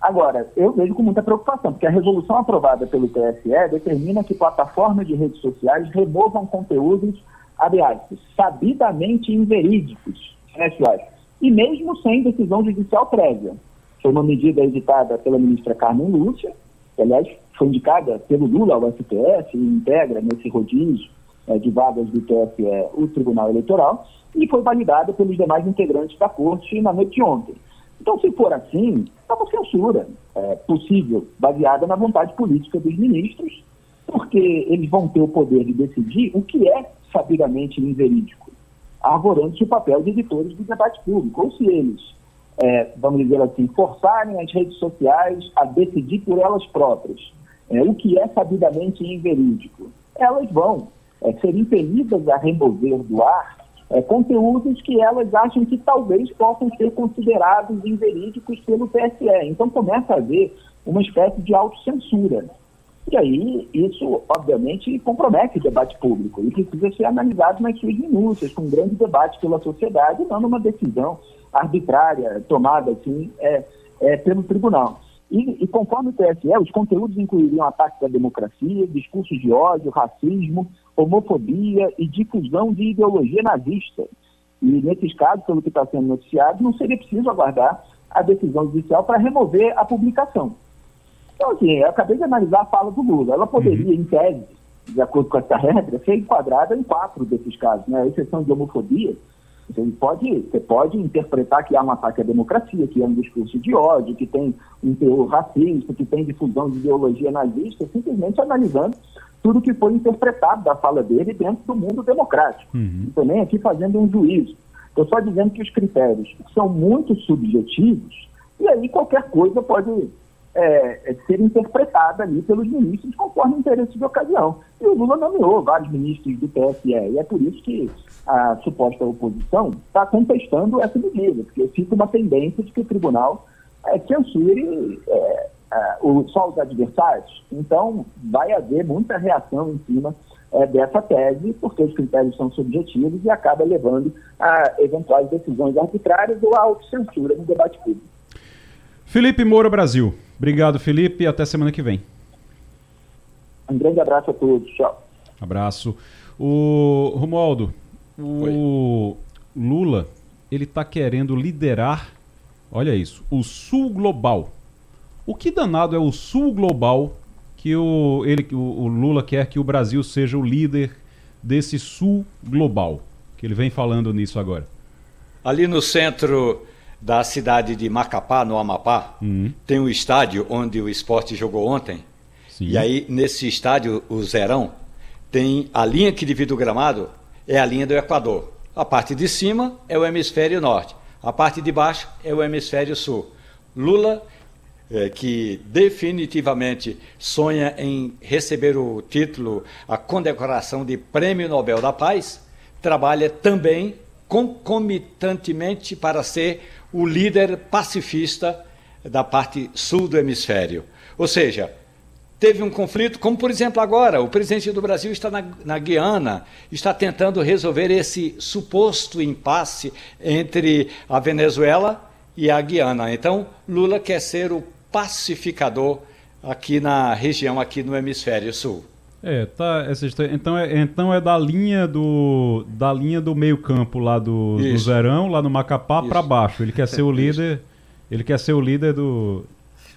Agora, eu vejo com muita preocupação, porque a resolução aprovada pelo TSE determina que plataformas de redes sociais removam conteúdos aspas, sabidamente inverídicos, aspas, e mesmo sem decisão judicial prévia. Foi uma medida editada pela ministra Carmen Lúcia, que, aliás, foi indicada pelo Lula ao STF e integra nesse rodízio é, de vagas do TSE o Tribunal Eleitoral, e foi validada pelos demais integrantes da Corte na noite de ontem. Então, se for assim, é uma censura é, possível, baseada na vontade política dos ministros, porque eles vão ter o poder de decidir o que é sabidamente inverídico, arvorando-se o papel de editores do debate público. Ou se eles, é, vamos dizer assim, forçarem as redes sociais a decidir por elas próprias é, o que é sabidamente inverídico, elas vão é, ser impelidas a remover do ar é, conteúdos que elas acham que talvez possam ser considerados inverídicos pelo TSE. Então começa a haver uma espécie de autocensura. E aí, isso, obviamente, compromete o debate público e precisa ser analisado nas suas minúcias, com um grande debate pela sociedade, não numa decisão arbitrária tomada assim é, é, pelo tribunal. E, e, conforme o TSE, os conteúdos incluiriam ataques à democracia, discursos de ódio, racismo, homofobia e difusão de ideologia nazista. E, nesses casos, pelo que está sendo noticiado, não seria preciso aguardar a decisão judicial para remover a publicação. Então, assim, eu acabei de analisar a fala do Lula. Ela poderia, uhum. em tese, de acordo com essa regra, ser enquadrada em quatro desses casos, né? A exceção de homofobia, você pode, você pode interpretar que há um ataque à democracia, que há um discurso de ódio, que tem um teor racista, que tem difusão de ideologia nazista, simplesmente analisando tudo que foi interpretado da fala dele dentro do mundo democrático. Uhum. E também aqui fazendo um juízo. Estou só dizendo que os critérios são muito subjetivos e aí qualquer coisa pode é, é, ser interpretada ali pelos ministros conforme o interesse de ocasião. E o Lula nomeou vários ministros do TSE, e é por isso que a suposta oposição está contestando essa medida, porque fica uma tendência de que o tribunal é, censure é, é, o, só os adversários. Então, vai haver muita reação em cima é, dessa tese, porque os critérios são subjetivos e acaba levando a eventuais decisões arbitrárias ou a autocensura no debate público. Felipe Moura Brasil. Obrigado, Felipe, e até semana que vem. Um grande abraço a todos. Tchau. Abraço. O Romualdo, o Oi. Lula, ele está querendo liderar, olha isso, o Sul Global. O que danado é o Sul Global que o, ele, o, o Lula quer que o Brasil seja o líder desse sul global, que ele vem falando nisso agora. Ali no centro da cidade de Macapá, no Amapá, uhum. tem um estádio onde o esporte jogou ontem. Sim. E aí, nesse estádio, o Zerão, tem a linha que divide o gramado, é a linha do Equador. A parte de cima é o hemisfério norte, a parte de baixo é o hemisfério sul. Lula, é, que definitivamente sonha em receber o título, a condecoração de Prêmio Nobel da Paz, trabalha também concomitantemente para ser o líder pacifista da parte sul do hemisfério. Ou seja, teve um conflito, como por exemplo agora, o presidente do Brasil está na, na, Guiana, está tentando resolver esse suposto impasse entre a Venezuela e a Guiana. Então, Lula quer ser o pacificador aqui na região, aqui no hemisfério sul. É, tá. Essa história, então, é, então é da linha do da linha do meio campo lá do, do Zerão, lá no Macapá para baixo. Ele quer ser o líder. Ele quer ser o líder do.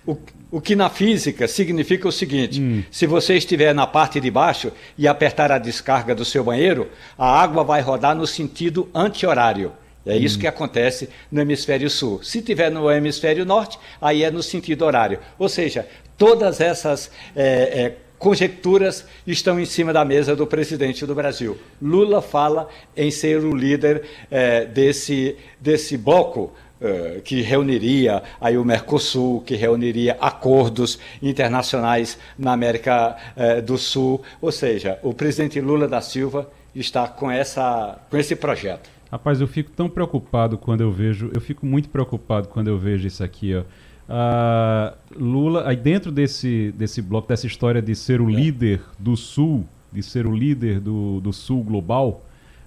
O, o que na física significa o seguinte: hum. se você estiver na parte de baixo e apertar a descarga do seu banheiro, a água vai rodar no sentido anti-horário. É isso hum. que acontece no hemisfério sul. Se tiver no hemisfério norte, aí é no sentido horário. Ou seja, todas essas é, é, conjecturas estão em cima da mesa do presidente do Brasil. Lula fala em ser o líder é, desse, desse bloco é, que reuniria aí o Mercosul, que reuniria acordos internacionais na América é, do Sul. Ou seja, o presidente Lula da Silva está com, essa, com esse projeto. Rapaz, eu fico tão preocupado quando eu vejo, eu fico muito preocupado quando eu vejo isso aqui, ó. Uh, Lula, aí dentro desse, desse bloco, dessa história de ser o é. líder do Sul, de ser o líder do, do Sul global,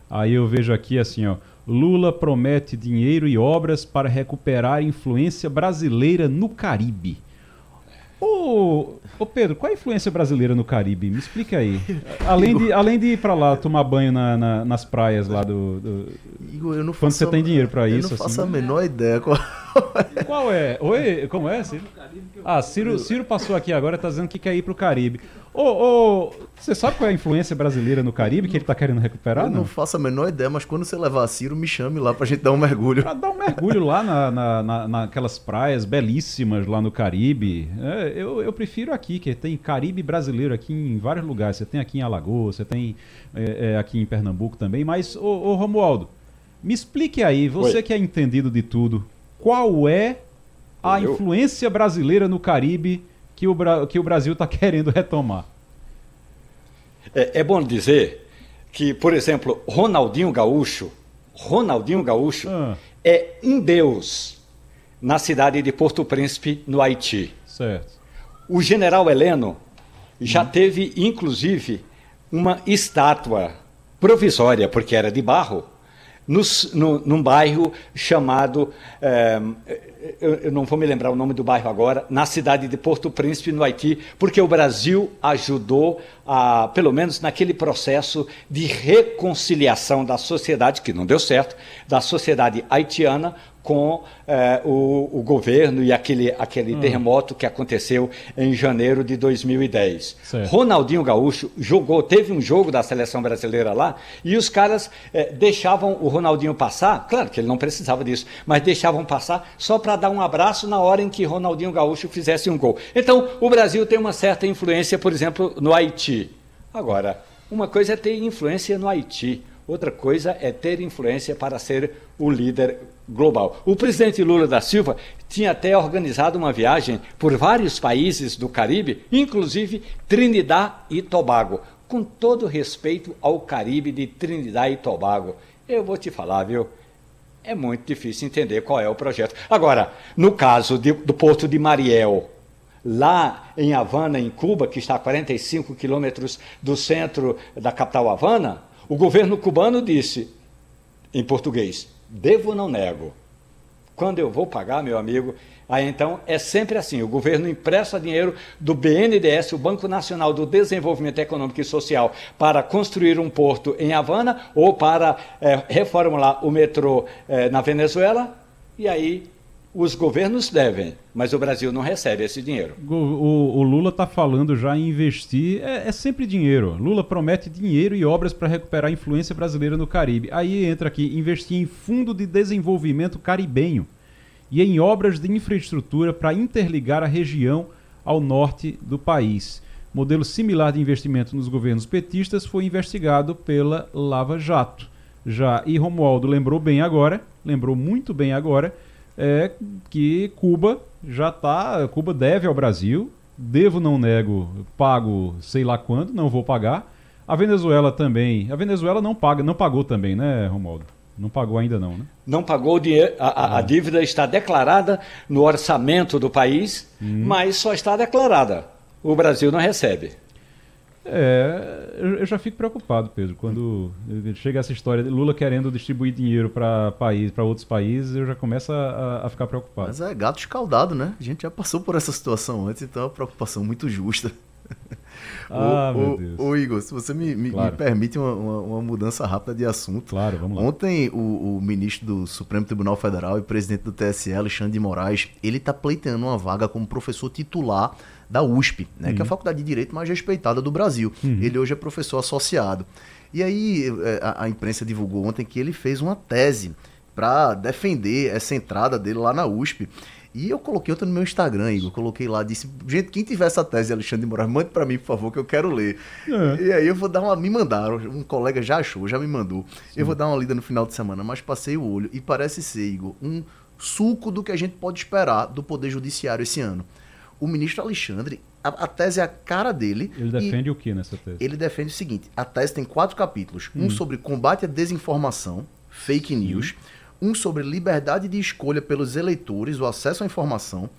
aí eu vejo aqui assim, ó. Lula promete dinheiro e obras para recuperar influência brasileira no Caribe. Ô, ô, Pedro, qual a influência brasileira no Caribe? Me explica aí. Além de, além de ir para lá tomar banho na, na, nas praias lá do. do... Igor, eu não Quando você tem dinheiro para isso. Eu não faço assim, a menor ideia. Qual... qual é? Oi, como é, Ciro? Ah, Ciro, Ciro passou aqui agora, tá dizendo que quer ir para o Caribe. Ô, ô, você sabe qual é a influência brasileira no Caribe que ele tá querendo recuperar? Eu não, não faço a menor ideia, mas quando você levar a Ciro, me chame lá pra gente dar um mergulho. Pra dar um mergulho lá na, na, na, naquelas praias belíssimas lá no Caribe. É, eu, eu prefiro aqui, que tem Caribe brasileiro aqui em vários lugares. Você tem aqui em Alagoas, você tem é, é, aqui em Pernambuco também. Mas, ô, ô Romualdo, me explique aí, você Oi. que é entendido de tudo, qual é a eu? influência brasileira no Caribe que o, que o Brasil está querendo retomar. É, é, bom dizer que, por exemplo, Ronaldinho Gaúcho, Ronaldinho Gaúcho ah. é um deus na cidade de Porto Príncipe, no Haiti. Certo. O general Heleno já hum. teve, inclusive, uma estátua provisória, porque era de barro, no, no, num bairro chamado. É, eu, eu, não vou me lembrar o nome do bairro agora, na cidade de Porto Príncipe, no Haiti, porque o Brasil ajudou, a, pelo menos naquele processo de reconciliação da sociedade, que não deu certo, da sociedade haitiana com eh, o, o, governo e aquele, aquele hum. terremoto que aconteceu em janeiro de 2010. Certo. Ronaldinho Gaúcho jogou, teve um jogo da seleção brasileira lá e os caras eh, deixavam o Ronaldinho passar, claro que ele não precisava disso, mas deixavam passar só para dar um abraço na hora em que Ronaldinho Gaúcho fizesse um gol. Então, o Brasil tem uma certa influência, por exemplo, no Haiti. Agora, uma coisa é ter influência no Haiti. Outra coisa é ter influência para ser o líder global. O presidente Lula da Silva tinha até organizado uma viagem por vários países do Caribe, inclusive Trinidad e Tobago. Com todo respeito ao Caribe de Trinidad e Tobago, eu vou te falar, viu? É muito difícil entender qual é o projeto. Agora, no caso de, do Porto de Mariel, lá em Havana, em Cuba, que está a 45 quilômetros do centro da capital Havana, o governo cubano disse, em português, devo não nego? Quando eu vou pagar, meu amigo, aí então é sempre assim: o governo empresta dinheiro do BNDES, o Banco Nacional do Desenvolvimento Econômico e Social, para construir um porto em Havana ou para é, reformular o metrô é, na Venezuela, e aí Os governos devem, mas o Brasil não recebe esse dinheiro. O, o, o Lula está falando já em investir. É, é, sempre dinheiro. Lula promete dinheiro e obras para recuperar a influência brasileira no Caribe. Aí entra aqui: investir em fundo de desenvolvimento caribenho e em obras de infraestrutura para interligar a região ao norte do país. Modelo similar de investimento nos governos petistas foi investigado pela Lava Jato. Já e Romualdo lembrou bem agora, lembrou muito bem agora é que Cuba já está. Cuba deve ao Brasil, devo, não nego, pago sei lá quando, não vou pagar. A Venezuela também. A Venezuela não paga, não pagou também, né, Romualdo? Não pagou ainda não, né? Não pagou o dinheiro. A, a, a dívida está declarada no orçamento do país, hum. mas só está declarada. O Brasil não recebe. É, eu já fico preocupado, Pedro, quando chega essa história de Lula querendo distribuir dinheiro para país, para outros países, eu já começo a, a, ficar preocupado. Mas é gato escaldado, né? A gente já passou por essa situação antes, então é uma preocupação muito justa. Ah, o, meu Deus. Ô, Igor, se você me, me, claro. me permite uma, uma, uma, mudança rápida de assunto. Claro, vamos lá. Ontem, o, o, ministro do Supremo Tribunal Federal e presidente do TSE, Alexandre de Moraes, ele está pleiteando uma vaga como professor titular da USP, né, uhum. que é a uhum. faculdade de Direito mais respeitada do Brasil. Uhum. Ele hoje é professor associado. E aí é, a, a imprensa divulgou ontem que ele fez uma tese para defender essa entrada dele lá na USP. E eu coloquei outra no meu Instagram, Igor. Coloquei lá, disse, gente, quem tiver essa tese de Alexandre de Moraes, mande para mim, por favor, que eu quero ler. É. E aí eu vou dar uma. Me mandaram, um colega já achou, já me mandou. Sim. Eu vou dar uma lida no final de semana, mas passei o olho e parece ser, Igor, um suco do que a gente pode esperar do Poder Judiciário esse ano o ministro Alexandre, a, a, tese é a cara dele. Ele defende o que nessa tese? Ele defende o seguinte: a tese tem quatro capítulos: hum. um sobre combate à desinformação, fake news, um sobre liberdade de escolha pelos eleitores, o acesso à informação,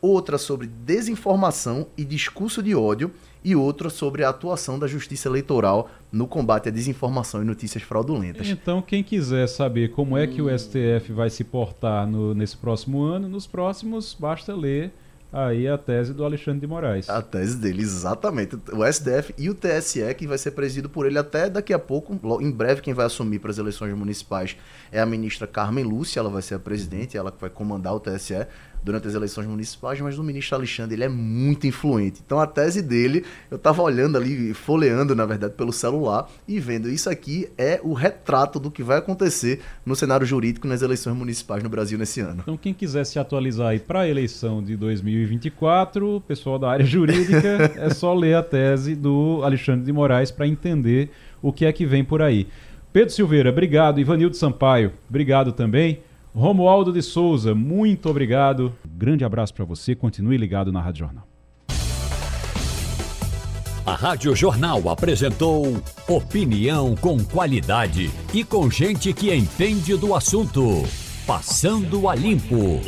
outra sobre desinformação e discurso de ódio e outra sobre a atuação da justiça eleitoral no combate à desinformação e notícias fraudulentas. Então, quem quiser saber como é que o STF vai se portar no, nesse próximo ano, nos próximos, basta ler Aí a tese do Alexandre de Moraes. A tese dele, exatamente. O STF e o TSE, que vai ser presidido por ele até daqui a pouco. Em breve, quem vai assumir para as eleições municipais é a ministra Carmen Lúcia, ela vai ser a presidente, ela vai comandar o TSE durante as eleições municipais, mas o ministro Alexandre ele é muito influente. Então a tese dele, eu estava olhando ali, folheando na verdade pelo celular e vendo isso aqui é o retrato do que vai acontecer no cenário jurídico nas eleições municipais no Brasil nesse ano. Então quem quiser se atualizar aí para a eleição de 2024, pessoal da área jurídica, é só ler a tese do Alexandre de Moraes para entender o que é que vem por aí. Pedro Silveira, obrigado. Ivanildo Sampaio, obrigado também. Romualdo de Souza, muito obrigado. Grande abraço para você. Continue ligado na Rádio Jornal. A Rádio Jornal apresentou opinião com qualidade e com gente que entende do assunto. Passando a limpo.